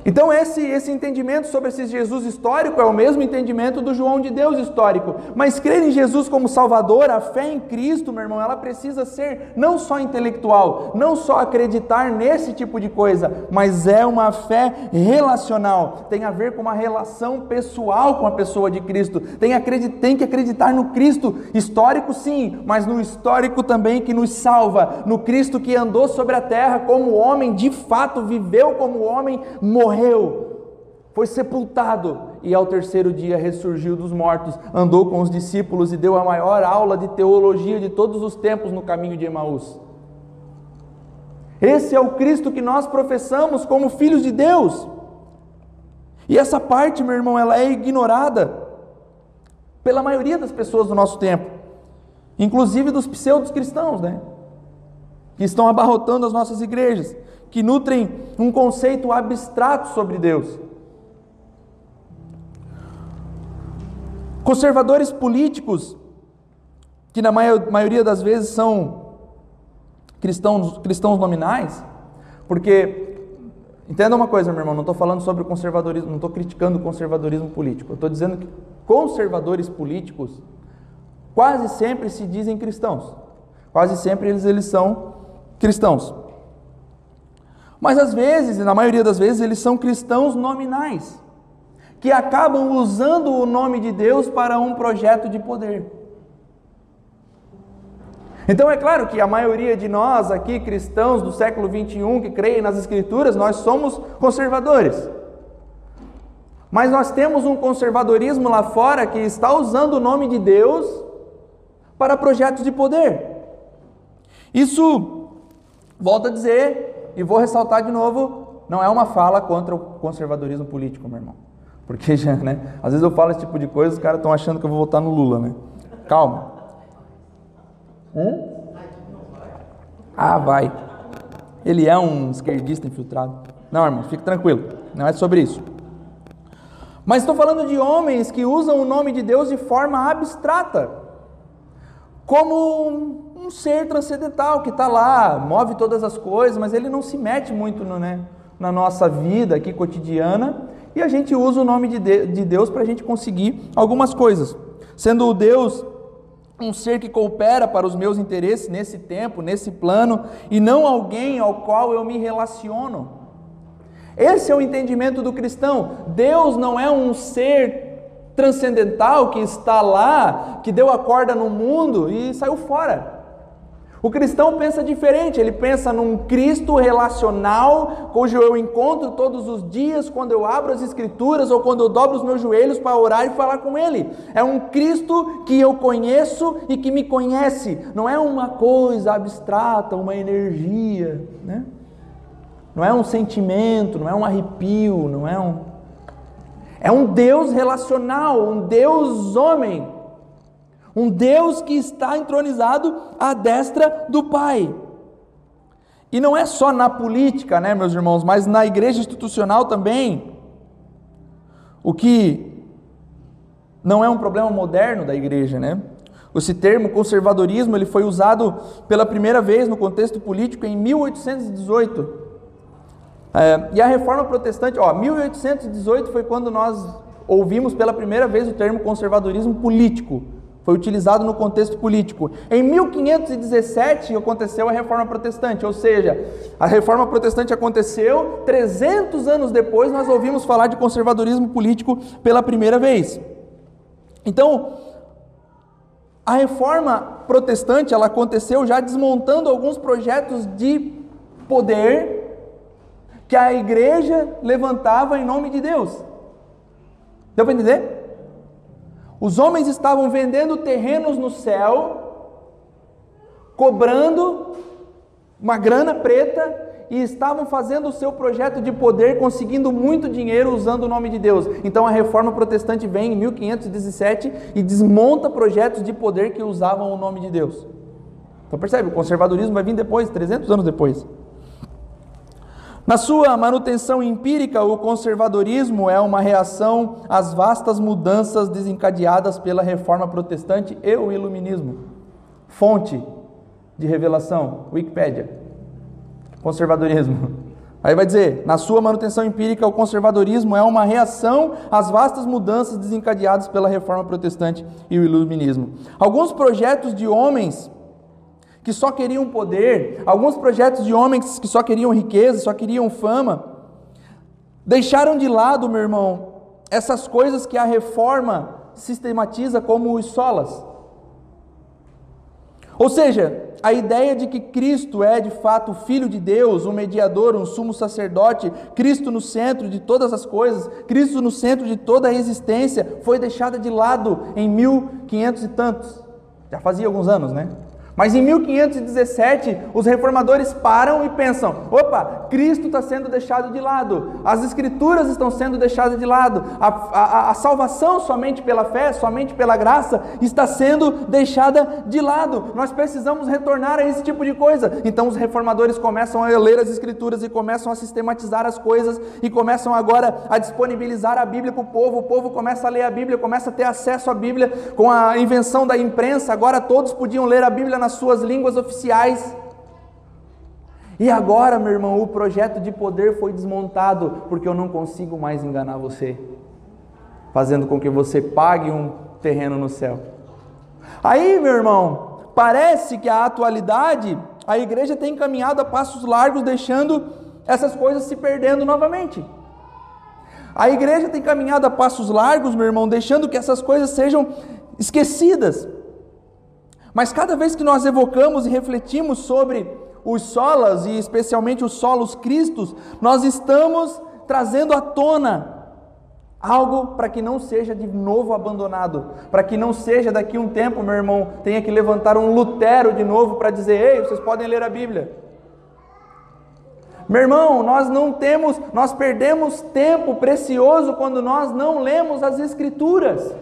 Então, esse, esse entendimento sobre esse Jesus histórico é o mesmo entendimento do João de Deus histórico. Mas crer em Jesus como Salvador, a fé em Cristo, meu irmão, ela precisa ser não só intelectual, não só acreditar nesse tipo de coisa, mas é uma fé relacional. Tem a ver com uma relação pessoal com a pessoa de Cristo. Tem, tem que acreditar no Cristo histórico, sim, mas no histórico também que nos salva. No Cristo que andou sobre a terra como homem, de fato viveu como homem, morreu morreu, foi sepultado e ao terceiro dia ressurgiu dos mortos, andou com os discípulos e deu a maior aula de teologia de todos os tempos no caminho de Emaús. Esse é o Cristo que nós professamos como filhos de Deus. E essa parte, meu irmão, ela é ignorada pela maioria das pessoas do nosso tempo, inclusive dos pseudos cristãos, né? Que estão abarrotando as nossas igrejas, que nutrem um conceito abstrato sobre Deus. Conservadores políticos, que na maioria das vezes são cristãos, cristãos nominais, porque Entenda uma coisa, meu irmão, não estou falando sobre o conservadorismo, não estou criticando o conservadorismo político. Estou dizendo que conservadores políticos quase sempre se dizem cristãos. Quase sempre eles, eles são cristãos. Mas às vezes, na maioria das vezes, eles são cristãos nominais, que acabam usando o nome de Deus para um projeto de poder. Então é claro que a maioria de nós aqui, cristãos do século 21, que creem nas Escrituras, nós somos conservadores. Mas nós temos um conservadorismo lá fora que está usando o nome de Deus para projetos de poder. Isso, volto a dizer, e vou ressaltar de novo, não é uma fala contra o conservadorismo político, meu irmão. Porque já, né? Às vezes eu falo esse tipo de coisa, os caras estão achando que eu vou votar no Lula, né? Calma. Hum? Ah, vai. Ele é um esquerdista infiltrado. Não, irmão, fique tranquilo. Não é sobre isso. Mas estou falando de homens que usam o nome de Deus de forma abstrata, como um ser transcendental que está lá, move todas as coisas, mas ele não se mete muito no, né, na nossa vida aqui cotidiana, e a gente usa o nome de, de Deus para a gente conseguir algumas coisas. Sendo o Deus um ser que coopera para os meus interesses nesse tempo, nesse plano, e não alguém ao qual eu me relaciono. Esse é o entendimento do cristão. Deus não é um ser transcendental que está lá, que deu a corda no mundo e saiu fora. O cristão pensa diferente, ele pensa num Cristo relacional, cujo eu encontro todos os dias quando eu abro as Escrituras ou quando eu dobro os meus joelhos para orar e falar com Ele. É um Cristo que eu conheço e que me conhece, não é uma coisa abstrata, uma energia, né? não é um sentimento, não é um arrepio, não é um. É um Deus relacional, um Deus homem um Deus que está entronizado à destra do Pai. E não é só na política, né, meus irmãos, mas na igreja institucional também. O que não é um problema moderno da igreja, né? Esse termo conservadorismo ele foi usado pela primeira vez no contexto político em 1818. É, e a reforma protestante, ó, 1818 foi quando nós ouvimos pela primeira vez o termo conservadorismo político. Foi utilizado no contexto político. Em 1517 aconteceu a Reforma Protestante, ou seja, a Reforma Protestante aconteceu, 300 anos depois nós ouvimos falar de conservadorismo político pela primeira vez. Então, a Reforma Protestante ela aconteceu já desmontando alguns projetos de poder que a igreja levantava em nome de Deus. Deu para entender? Os homens estavam vendendo terrenos no céu, cobrando uma grana preta e estavam fazendo o seu projeto de poder, conseguindo muito dinheiro usando o nome de Deus. Então a reforma protestante vem em 1517 e desmonta projetos de poder que usavam o nome de Deus. Então percebe, o conservadorismo vai vir depois, 300 anos depois. Na sua manutenção empírica, o conservadorismo é uma reação às vastas mudanças desencadeadas pela reforma protestante e o iluminismo. Fonte de revelação, Wikipédia. Conservadorismo. Aí vai dizer, na sua manutenção empírica, o conservadorismo é uma reação às vastas mudanças desencadeadas pela reforma protestante e o iluminismo. Alguns projetos de homens que só queriam poder, alguns projetos de homens que só queriam riqueza, só queriam fama, deixaram de lado, meu irmão, essas coisas que a reforma sistematiza como os solas. Ou seja, a ideia de que Cristo é de fato o Filho de Deus, um mediador, um sumo sacerdote, Cristo no centro de todas as coisas, Cristo no centro de toda a existência, foi deixada de lado em mil quinhentos e tantos. Já fazia alguns anos, né? Mas em 1517, os reformadores param e pensam: opa, Cristo está sendo deixado de lado, as Escrituras estão sendo deixadas de lado, a, a, a, salvação somente pela fé, somente pela graça, está sendo deixada de lado. Nós precisamos retornar a esse tipo de coisa. Então os reformadores começam a ler as Escrituras e começam a sistematizar as coisas e começam agora a disponibilizar a Bíblia para o povo. O povo começa a ler a Bíblia, começa a ter acesso à Bíblia com a invenção da imprensa. Agora todos podiam ler a Bíblia na nas suas línguas oficiais. E agora, meu irmão, o projeto de poder foi desmontado, porque eu não consigo mais enganar você, fazendo com que você pague um terreno no céu. Aí, meu irmão, parece que a atualidade, a igreja tem caminhado a passos largos, deixando essas coisas se perdendo novamente. A igreja tem caminhado a passos largos, meu irmão, deixando que essas coisas sejam esquecidas. Mas cada vez que nós evocamos e refletimos sobre os solas, e especialmente os solos cristos, nós estamos trazendo à tona algo para que não seja de novo abandonado, para que não seja daqui um tempo, meu irmão, tenha que levantar um Lutero de novo para dizer: ei, vocês podem ler a Bíblia. Meu irmão, nós não temos, nós perdemos tempo precioso quando nós não lemos as Escrituras.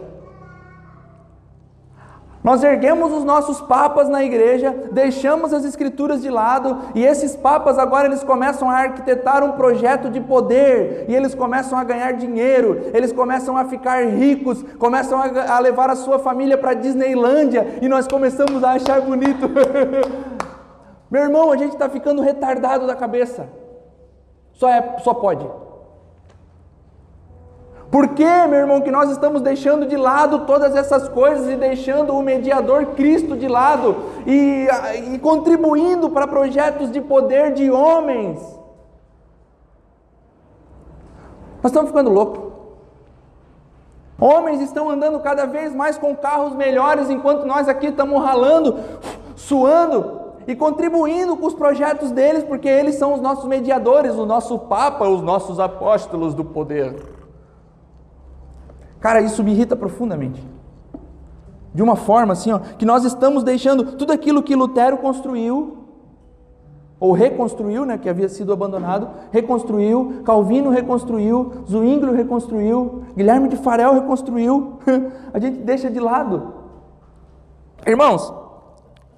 Nós erguemos os nossos papas na igreja, deixamos as escrituras de lado e esses papas agora eles começam a arquitetar um projeto de poder e eles começam a ganhar dinheiro, eles começam a ficar ricos, começam a, levar a sua família para Disneylândia e nós começamos a achar bonito. Meu irmão, a gente está ficando retardado da cabeça. Só é, só pode. Por que, meu irmão, que nós estamos deixando de lado todas essas coisas e deixando o mediador Cristo de lado e, e contribuindo para projetos de poder de homens? Nós estamos ficando loucos. Homens estão andando cada vez mais com carros melhores, enquanto nós aqui estamos ralando, suando e contribuindo com os projetos deles, porque eles são os nossos mediadores, o nosso Papa, os nossos apóstolos do poder. Cara, isso me irrita profundamente. De uma forma assim, ó, que nós estamos deixando tudo aquilo que Lutero construiu, ou reconstruiu, né, que havia sido abandonado, reconstruiu, Calvino reconstruiu, Zwinglio reconstruiu, Guilherme de Farel reconstruiu, a gente deixa de lado. Irmãos,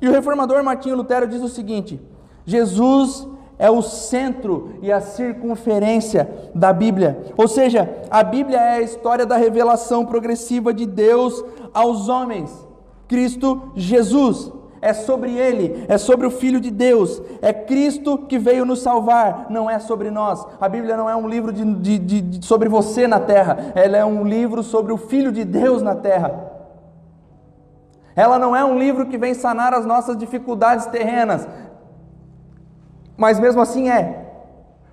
e o reformador Martinho Lutero diz o seguinte: Jesus é o centro e a circunferência da Bíblia. Ou seja, a Bíblia é a história da revelação progressiva de Deus aos homens. Cristo Jesus. É sobre Ele, é sobre o Filho de Deus, é Cristo que veio nos salvar, não é sobre nós. A Bíblia não é um livro de, de, de, sobre você na terra, ela é um livro sobre o Filho de Deus na terra. Ela não é um livro que vem sanar as nossas dificuldades terrenas, mas mesmo assim é.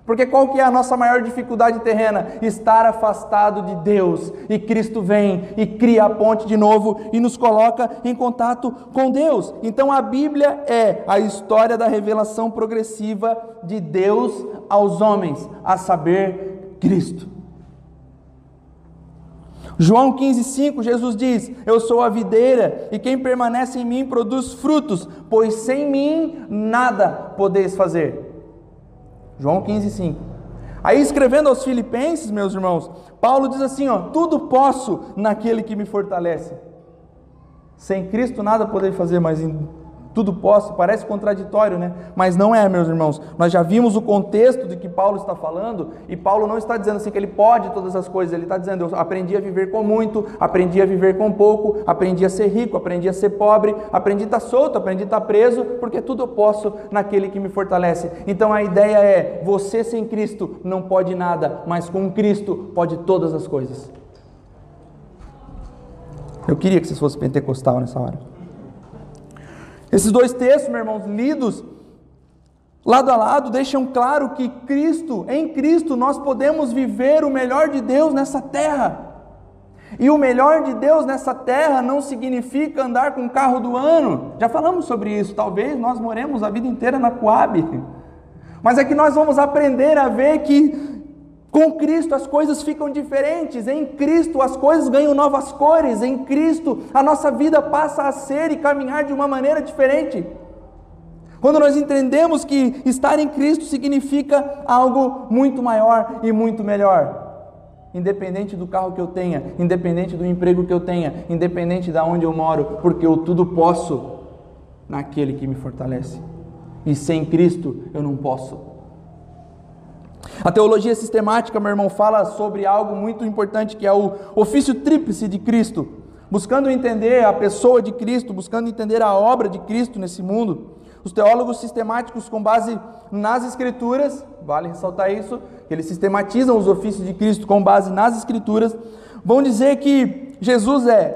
Porque qual que é a nossa maior dificuldade terrena? Estar afastado de Deus. E Cristo vem e cria a ponte de novo e nos coloca em contato com Deus. Então a Bíblia é a história da revelação progressiva de Deus aos homens, a saber, Cristo. João 15,5, Jesus diz: Eu sou a videira, e quem permanece em mim produz frutos, pois sem mim nada podeis fazer. João 15,5. Aí escrevendo aos Filipenses, meus irmãos, Paulo diz assim: ó, tudo posso naquele que me fortalece. Sem Cristo nada podeis fazer, mas em tudo posso, parece contraditório, né? Mas não é, meus irmãos. Nós já vimos o contexto de que Paulo está falando, e Paulo não está dizendo assim que ele pode todas as coisas, ele está dizendo: eu aprendi a viver com muito, aprendi a viver com pouco, aprendi a ser rico, aprendi a ser pobre, aprendi a estar solto, aprendi a estar preso, porque tudo eu posso naquele que me fortalece. Então a ideia é: você sem Cristo não pode nada, mas com Cristo pode todas as coisas. Eu queria que vocês fossem pentecostal nessa hora. Esses dois textos, meus irmãos, lidos lado a lado, deixam claro que Cristo, em Cristo, nós podemos viver o melhor de Deus nessa terra. E o melhor de Deus nessa terra não significa andar com o carro do ano. Já falamos sobre isso. Talvez nós moremos a vida inteira na Coab. Mas é que nós vamos aprender a ver que Com Cristo as coisas ficam diferentes, em Cristo as coisas ganham novas cores, em Cristo a nossa vida passa a ser e caminhar de uma maneira diferente. Quando nós entendemos que estar em Cristo significa algo muito maior e muito melhor. Independente do carro que eu tenha, independente do emprego que eu tenha, independente de onde eu moro, porque eu tudo posso naquele que me fortalece. E sem Cristo eu não posso. A teologia sistemática, meu irmão, fala sobre algo muito importante que é o ofício tríplice de Cristo, buscando entender a pessoa de Cristo, buscando entender a obra de Cristo nesse mundo. Os teólogos sistemáticos, com base nas Escrituras, vale ressaltar isso, eles sistematizam os ofícios de Cristo com base nas Escrituras, vão dizer que Jesus é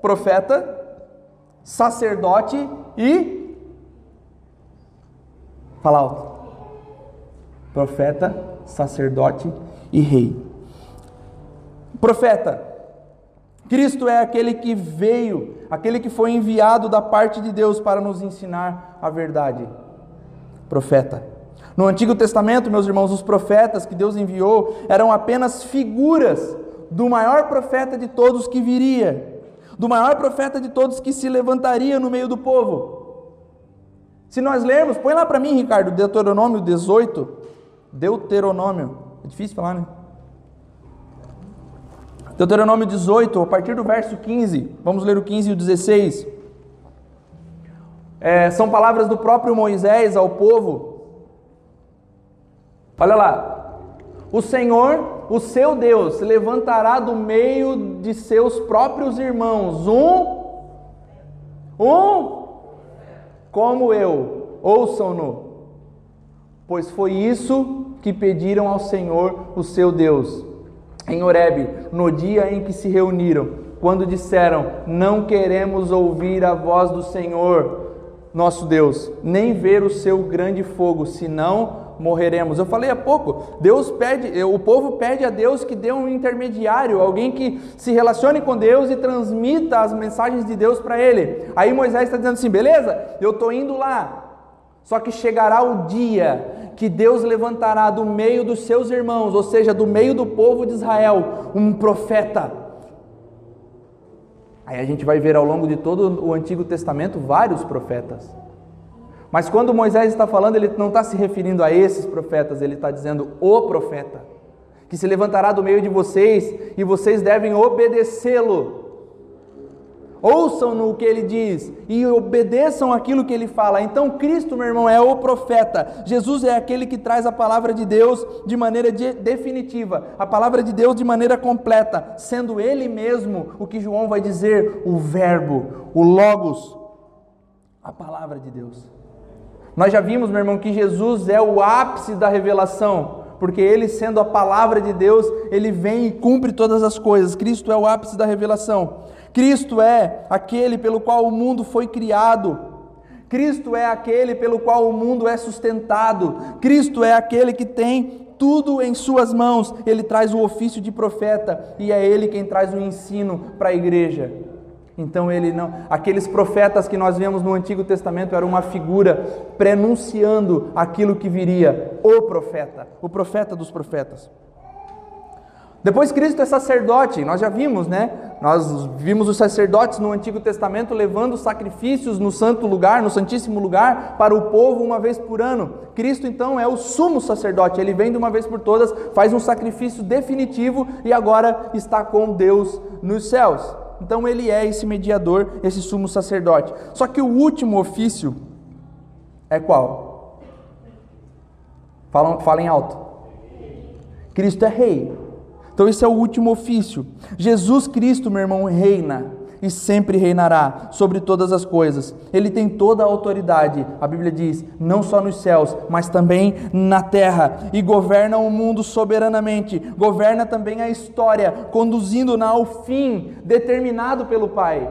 profeta, sacerdote e. Fala alto. Profeta, sacerdote e rei. Profeta, Cristo é aquele que veio, aquele que foi enviado da parte de Deus para nos ensinar a verdade. Profeta. No Antigo Testamento, meus irmãos, os profetas que Deus enviou eram apenas figuras do maior profeta de todos que viria, do maior profeta de todos que se levantaria no meio do povo. Se nós lermos, põe lá para mim, Ricardo, Deuteronômio 18. Deuteronômio. É difícil falar, né? Deuteronômio 18, a partir do verso 15, vamos ler o 15 e o 16. É, são palavras do próprio Moisés ao povo. Olha lá. O Senhor, o seu Deus, se levantará do meio de seus próprios irmãos, um, um, como eu, ouçam-no, pois foi isso que pediram ao Senhor, o seu Deus em Horebe, no dia em que se reuniram, quando disseram: Não queremos ouvir a voz do Senhor, nosso Deus, nem ver o seu grande fogo, senão morreremos. Eu falei há pouco, Deus pede, o povo pede a Deus que dê um intermediário, alguém que se relacione com Deus e transmita as mensagens de Deus para ele. Aí Moisés está dizendo assim: beleza, eu estou indo lá, só que chegará o dia que Deus levantará do meio dos seus irmãos, ou seja, do meio do povo de Israel, um profeta. Aí a gente vai ver ao longo de todo o Antigo Testamento vários profetas. Mas quando Moisés está falando, ele não está se referindo a esses profetas, ele está dizendo o profeta, que se levantará do meio de vocês e vocês devem obedecê-lo. Ouçam no que ele diz e obedeçam aquilo que ele fala. Então, Cristo, meu irmão, é o profeta. Jesus é aquele que traz a palavra de Deus de maneira de, definitiva, a palavra de Deus de maneira completa, sendo ele mesmo o que João vai dizer, o Verbo, o Logos, a palavra de Deus. Nós já vimos, meu irmão, que Jesus é o ápice da revelação, porque ele, sendo a palavra de Deus, ele vem e cumpre todas as coisas. Cristo é o ápice da revelação. Cristo é aquele pelo qual o mundo foi criado. Cristo é aquele pelo qual o mundo é sustentado. Cristo é aquele que tem tudo em suas mãos. Ele traz o ofício de profeta e é ele quem traz o ensino para a igreja. Então ele não, aqueles profetas que nós vemos no Antigo Testamento eram uma figura prenunciando aquilo que viria, o profeta, o profeta dos profetas. Depois Cristo é sacerdote, nós já vimos, né? Nós vimos os sacerdotes no Antigo Testamento levando sacrifícios no santo lugar, no santíssimo lugar, para o povo uma vez por ano. Cristo então é o sumo sacerdote, ele vem de uma vez por todas, faz um sacrifício definitivo e agora está com Deus nos céus. Então ele é esse mediador, esse sumo sacerdote. Só que o último ofício é qual? Falam, falem alto. Cristo é rei. Então, esse é o último ofício. Jesus Cristo, meu irmão, reina e sempre reinará sobre todas as coisas. Ele tem toda a autoridade, a Bíblia diz, não só nos céus, mas também na terra, e governa o mundo soberanamente, governa também a história, conduzindo-na ao fim determinado pelo Pai.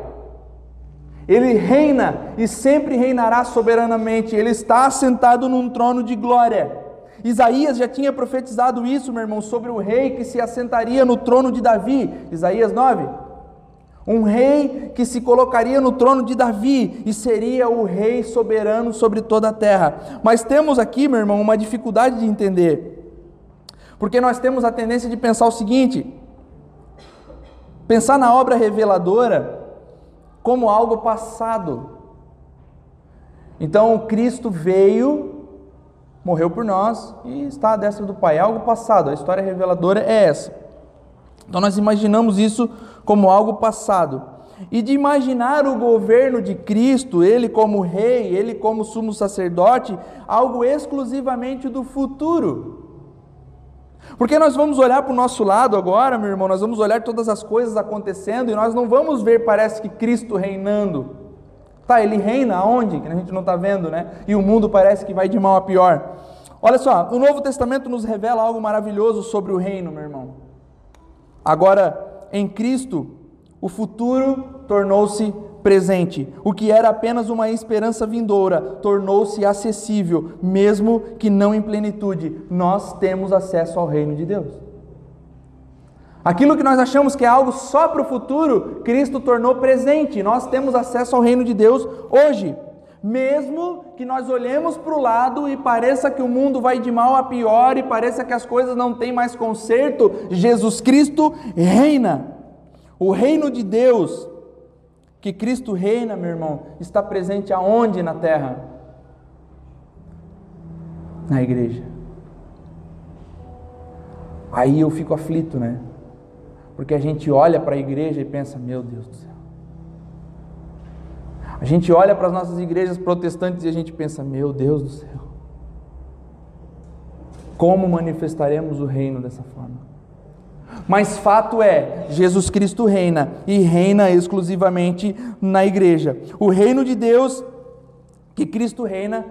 Ele reina e sempre reinará soberanamente, ele está assentado num trono de glória. Isaías já tinha profetizado isso, meu irmão, sobre o rei que se assentaria no trono de Davi. Isaías 9. Um rei que se colocaria no trono de Davi e seria o rei soberano sobre toda a terra. Mas temos aqui, meu irmão, uma dificuldade de entender. Porque nós temos a tendência de pensar o seguinte: pensar na obra reveladora como algo passado. Então, Cristo veio, morreu por nós e está à destra do Pai. É algo passado, a história reveladora é essa. Então, nós imaginamos isso como algo passado. E de imaginar o governo de Cristo, ele como rei, ele como sumo sacerdote, algo exclusivamente do futuro. Porque nós vamos olhar para o nosso lado agora, meu irmão, nós vamos olhar todas as coisas acontecendo e nós não vamos ver, parece que Cristo reinando. Tá, ele reina aonde? Que a gente não está vendo, né? E o mundo parece que vai de mal a pior. Olha só, o Novo Testamento nos revela algo maravilhoso sobre o reino, meu irmão. Agora, em Cristo, o futuro tornou-se presente. O que era apenas uma esperança vindoura tornou-se acessível, mesmo que não em plenitude. Nós temos acesso ao reino de Deus. Aquilo que nós achamos que é algo só para o futuro, Cristo tornou presente. Nós temos acesso ao reino de Deus hoje. Mesmo que nós olhemos para o lado e pareça que o mundo vai de mal a pior e pareça que as coisas não têm mais conserto, Jesus Cristo reina. O reino de Deus que Cristo reina, meu irmão, está presente aonde na terra? Na igreja. Aí eu fico aflito, né? Porque a gente olha para a igreja e pensa: meu Deus do céu. A gente olha para as nossas igrejas protestantes e a gente pensa: meu Deus do céu. Como manifestaremos o reino dessa forma? Mas fato é, Jesus Cristo reina e reina exclusivamente na igreja. O reino de Deus que Cristo reina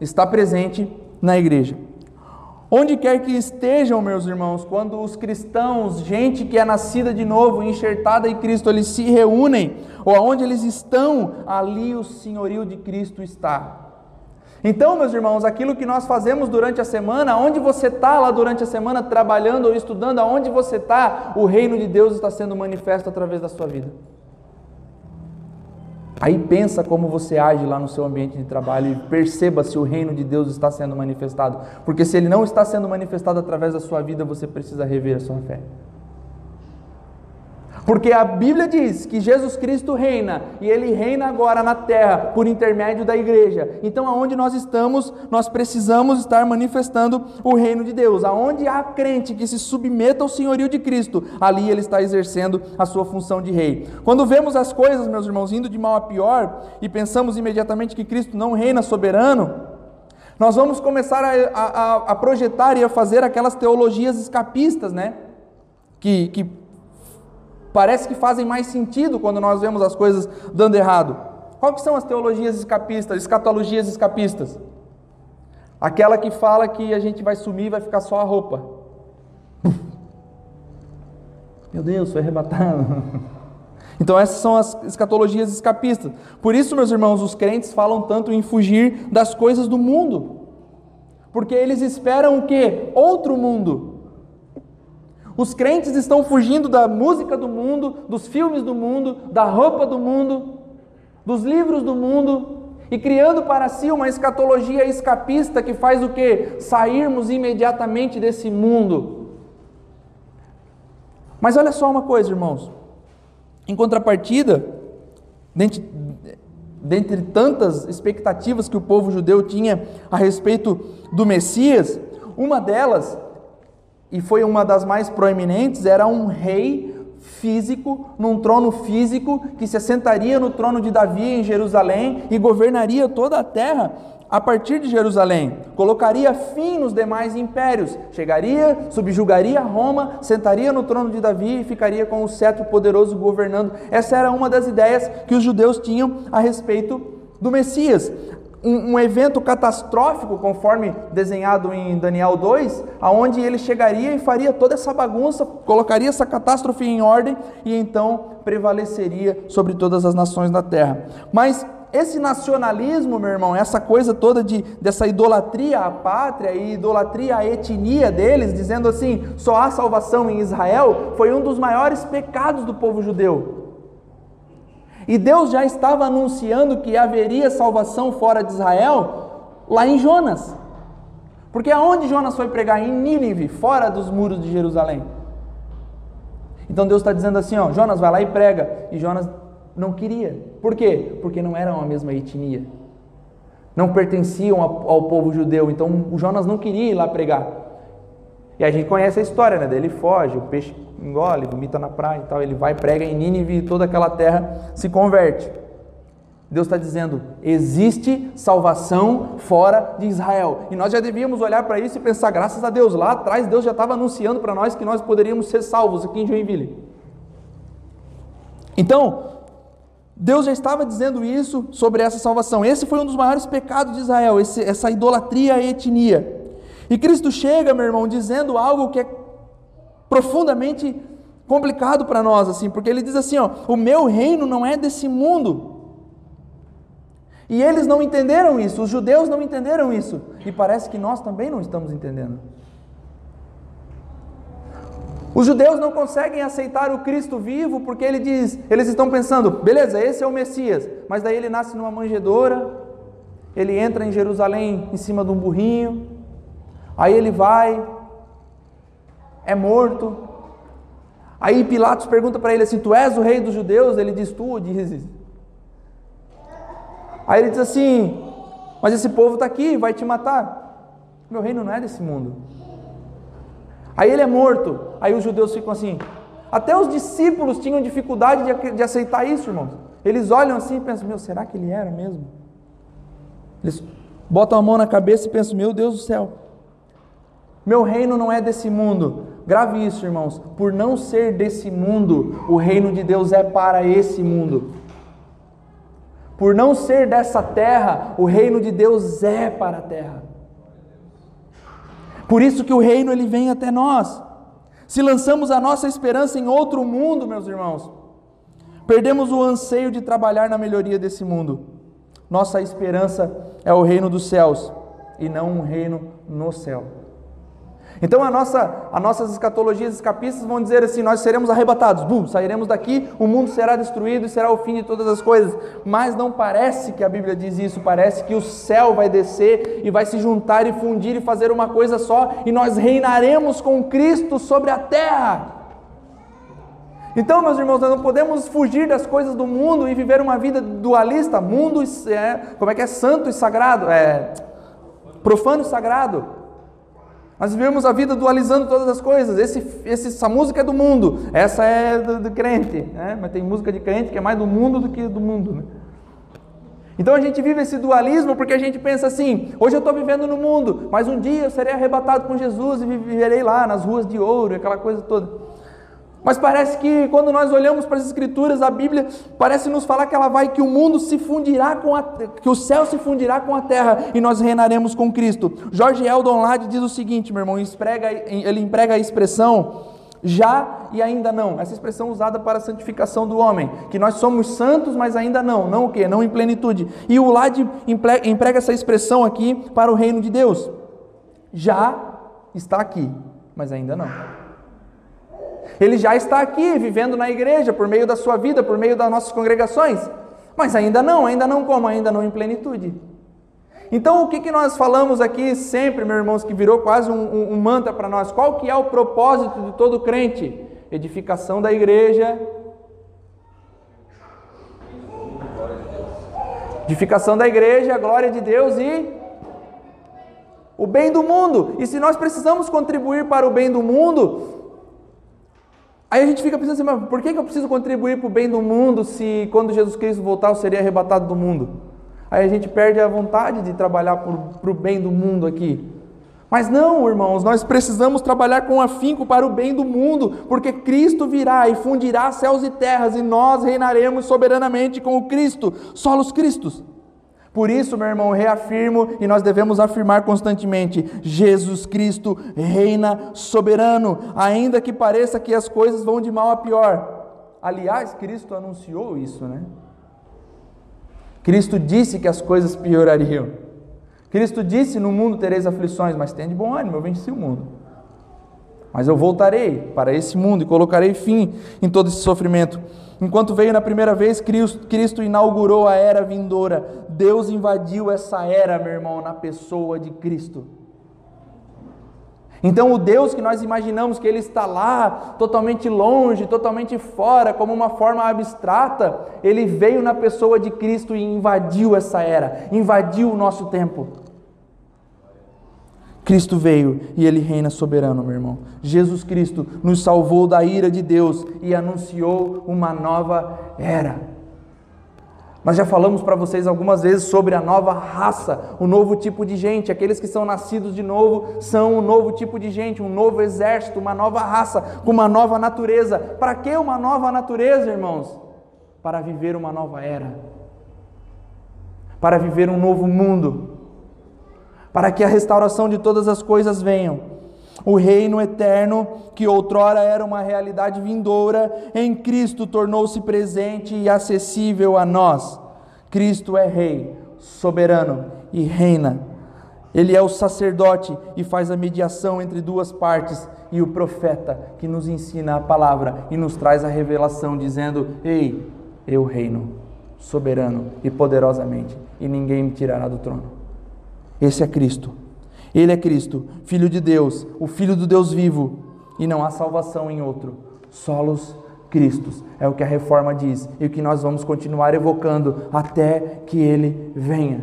está presente na igreja. Onde quer que estejam, meus irmãos, quando os cristãos, gente que é nascida de novo, enxertada em Cristo, eles se reúnem, ou aonde eles estão, ali o senhorio de Cristo está. Então, meus irmãos, aquilo que nós fazemos durante a semana, onde você está lá durante a semana trabalhando ou estudando, aonde você está, o reino de Deus está sendo manifesto através da sua vida. Aí pensa como você age lá no seu ambiente de trabalho e perceba se o reino de Deus está sendo manifestado. Porque se ele não está sendo manifestado através da sua vida, você precisa rever a sua fé. Porque a Bíblia diz que Jesus Cristo reina e ele reina agora na terra por intermédio da igreja. Então, aonde nós estamos, nós precisamos estar manifestando o reino de Deus. Aonde há crente que se submeta ao senhorio de Cristo, ali ele está exercendo a sua função de rei. Quando vemos as coisas, meus irmãos, indo de mal a pior e pensamos imediatamente que Cristo não reina soberano, nós vamos começar a, a, a projetar e a fazer aquelas teologias escapistas, né? Que, que parece que fazem mais sentido quando nós vemos as coisas dando errado. Qual que são as teologias escapistas, escatologias escapistas? Aquela que fala que a gente vai sumir e vai ficar só a roupa. Meu Deus, foi arrebatado. Então essas são as escatologias escapistas. Por isso, meus irmãos, os crentes falam tanto em fugir das coisas do mundo. Porque eles esperam o quê? Outro mundo. Os crentes estão fugindo da música do mundo, dos filmes do mundo, da roupa do mundo, dos livros do mundo e criando para si uma escatologia escapista que faz o que? Sairmos imediatamente desse mundo. Mas olha só uma coisa, irmãos. Em contrapartida, dentre, dentre tantas expectativas que o povo judeu tinha a respeito do Messias, uma delas e foi uma das mais proeminentes, era um rei físico, num trono físico, que se assentaria no trono de Davi em Jerusalém e governaria toda a terra a partir de Jerusalém. Colocaria fim nos demais impérios. Chegaria, subjugaria Roma, sentaria no trono de Davi e ficaria com o cetro poderoso governando. Essa era uma das ideias que os judeus tinham a respeito do Messias um, um, evento catastrófico, conforme desenhado em Daniel 2, aonde ele chegaria e faria toda essa bagunça, colocaria essa catástrofe em ordem e então prevaleceria sobre todas as nações da terra. Mas esse nacionalismo, meu irmão, essa coisa toda de, dessa idolatria à pátria e idolatria à etnia deles, dizendo assim, só há salvação em Israel, foi um dos maiores pecados do povo judeu. E Deus já estava anunciando que haveria salvação fora de Israel lá em Jonas. Porque aonde Jonas foi pregar? Em Nínive, fora dos muros de Jerusalém. Então Deus está dizendo assim: ó, Jonas vai lá e prega. E Jonas não queria. Por quê? Porque não eram a mesma etnia. Não pertenciam ao, povo judeu. Então Jonas não queria ir lá pregar. E a gente conhece a história, né? Ele foge, o peixe engole, vomita na praia e tal. Ele vai, prega em Nínive e toda aquela terra se converte. Deus está dizendo: existe salvação fora de Israel. E nós já devíamos olhar para isso e pensar: graças a Deus, lá atrás Deus já estava anunciando para nós que nós poderíamos ser salvos aqui em Joinville. Então, Deus já estava dizendo isso sobre essa salvação. Esse foi um dos maiores pecados de Israel, esse, essa idolatria à etnia. E Cristo chega, meu irmão, dizendo algo que é profundamente complicado para nós, assim, porque ele diz assim: ó, o meu reino não é desse mundo. E eles não entenderam isso, os judeus não entenderam isso, e parece que nós também não estamos entendendo. Os judeus não conseguem aceitar o Cristo vivo porque ele diz, eles estão pensando, beleza, esse é o Messias, mas daí ele nasce numa manjedoura, ele entra em Jerusalém em cima de um burrinho, aí ele vai, é morto. Aí Pilatos pergunta para ele assim: Tu és o rei dos judeus? Ele diz: Tu dizes. Aí ele diz assim: Mas esse povo está aqui, vai te matar. Meu reino não é desse mundo. Aí ele é morto. Aí os judeus ficam assim. Até os discípulos tinham dificuldade de, aceitar isso, irmãos. Eles olham assim e pensam: Meu, será que ele era mesmo? Eles botam a mão na cabeça e pensam: Meu Deus do céu. Meu reino não é desse mundo. Grave isso, irmãos. Por não ser desse mundo, o reino de Deus é para esse mundo. Por não ser dessa terra, o reino de Deus é para a terra. Por isso que o reino ele vem até nós. Se lançamos a nossa esperança em outro mundo, meus irmãos, perdemos o anseio de trabalhar na melhoria desse mundo. Nossa esperança é o reino dos céus e não um reino no céu. Então a nossa, as nossas escatologias escapistas vão dizer assim: nós seremos arrebatados, bum, sairemos daqui, o mundo será destruído e será o fim de todas as coisas. Mas não parece que a Bíblia diz isso, parece que o céu vai descer e vai se juntar e fundir e fazer uma coisa só, e nós reinaremos com Cristo sobre a terra. Então, meus irmãos, nós não podemos fugir das coisas do mundo e viver uma vida dualista, mundo, é, como é que é santo e sagrado, é profano e sagrado. Nós vivemos a vida dualizando todas as coisas. Esse, esse, essa música é do mundo, essa é do, do crente, né? mas tem música de crente que é mais do mundo do que do mundo. Né? Então a gente vive esse dualismo porque a gente pensa assim: hoje eu estou vivendo no mundo, mas um dia eu serei arrebatado com Jesus e viverei lá nas ruas de ouro, aquela coisa toda. Mas parece que quando nós olhamos para as escrituras, a Bíblia parece nos falar que ela vai que o mundo se fundirá com a que o céu se fundirá com a terra e nós reinaremos com Cristo. Jorge Eldon Lade diz o seguinte, meu irmão, ele emprega a expressão já e ainda não. Essa expressão usada para a santificação do homem, que nós somos santos, mas ainda não. Não o quê? Não em plenitude. E o Lade emprega essa expressão aqui para o reino de Deus. Já está aqui, mas ainda não. Ele já está aqui, vivendo na igreja, por meio da sua vida, por meio das nossas congregações. Mas ainda não, ainda não como? Ainda não em plenitude. Então, o que, que nós falamos aqui sempre, meus irmãos, que virou quase um, um, um mantra para nós? Qual que é o propósito de todo crente? Edificação da igreja. Edificação da igreja, a glória de Deus e o bem do mundo. E se nós precisamos contribuir para o bem do mundo, Aí a gente fica pensando assim, mas por que eu preciso contribuir para o bem do mundo se quando Jesus Cristo voltar eu seria arrebatado do mundo? Aí a gente perde a vontade de trabalhar para o bem do mundo aqui. Mas não, irmãos, nós precisamos trabalhar com afinco para o bem do mundo, porque Cristo virá e fundirá céus e terras e nós reinaremos soberanamente com o Cristo, solos Cristos. Por isso, meu irmão, reafirmo e nós devemos afirmar constantemente: Jesus Cristo reina soberano, ainda que pareça que as coisas vão de mal a pior. Aliás, Cristo anunciou isso, né? Cristo disse que as coisas piorariam. Cristo disse: No mundo tereis aflições, mas tem de bom ânimo, eu venci o mundo. Mas eu voltarei para esse mundo e colocarei fim em todo esse sofrimento. Enquanto veio na primeira vez, Cristo inaugurou a era vindoura. Deus invadiu essa era, meu irmão, na pessoa de Cristo. Então, o Deus que nós imaginamos que Ele está lá, totalmente longe, totalmente fora, como uma forma abstrata, Ele veio na pessoa de Cristo e invadiu essa era, invadiu o nosso tempo. Cristo veio e Ele reina soberano, meu irmão. Jesus Cristo nos salvou da ira de Deus e anunciou uma nova era. Nós já falamos para vocês algumas vezes sobre a nova raça, o novo tipo de gente. Aqueles que são nascidos de novo são um novo tipo de gente, um novo exército, uma nova raça, com uma nova natureza. Para que uma nova natureza, irmãos? Para viver uma nova era, para viver um novo mundo, para que a restauração de todas as coisas venham. O reino eterno, que outrora era uma realidade vindoura, em Cristo tornou-se presente e acessível a nós. Cristo é Rei, soberano e reina. Ele é o sacerdote e faz a mediação entre duas partes, e o profeta que nos ensina a palavra e nos traz a revelação, dizendo: Ei, eu reino, soberano e poderosamente, e ninguém me tirará do trono. Esse é Cristo. Ele é Cristo, Filho de Deus, o Filho do Deus vivo, e não há salvação em outro. Solos Cristos. É o que a reforma diz e o que nós vamos continuar evocando até que ele venha.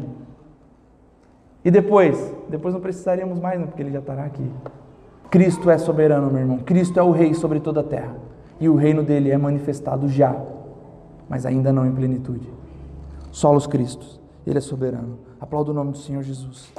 E depois? Depois não precisaríamos mais, porque ele já estará aqui. Cristo é soberano, meu irmão. Cristo é o rei sobre toda a terra. E o reino dele é manifestado já, mas ainda não em plenitude. Solos Cristos. Ele é soberano. Aplauda o nome do Senhor Jesus.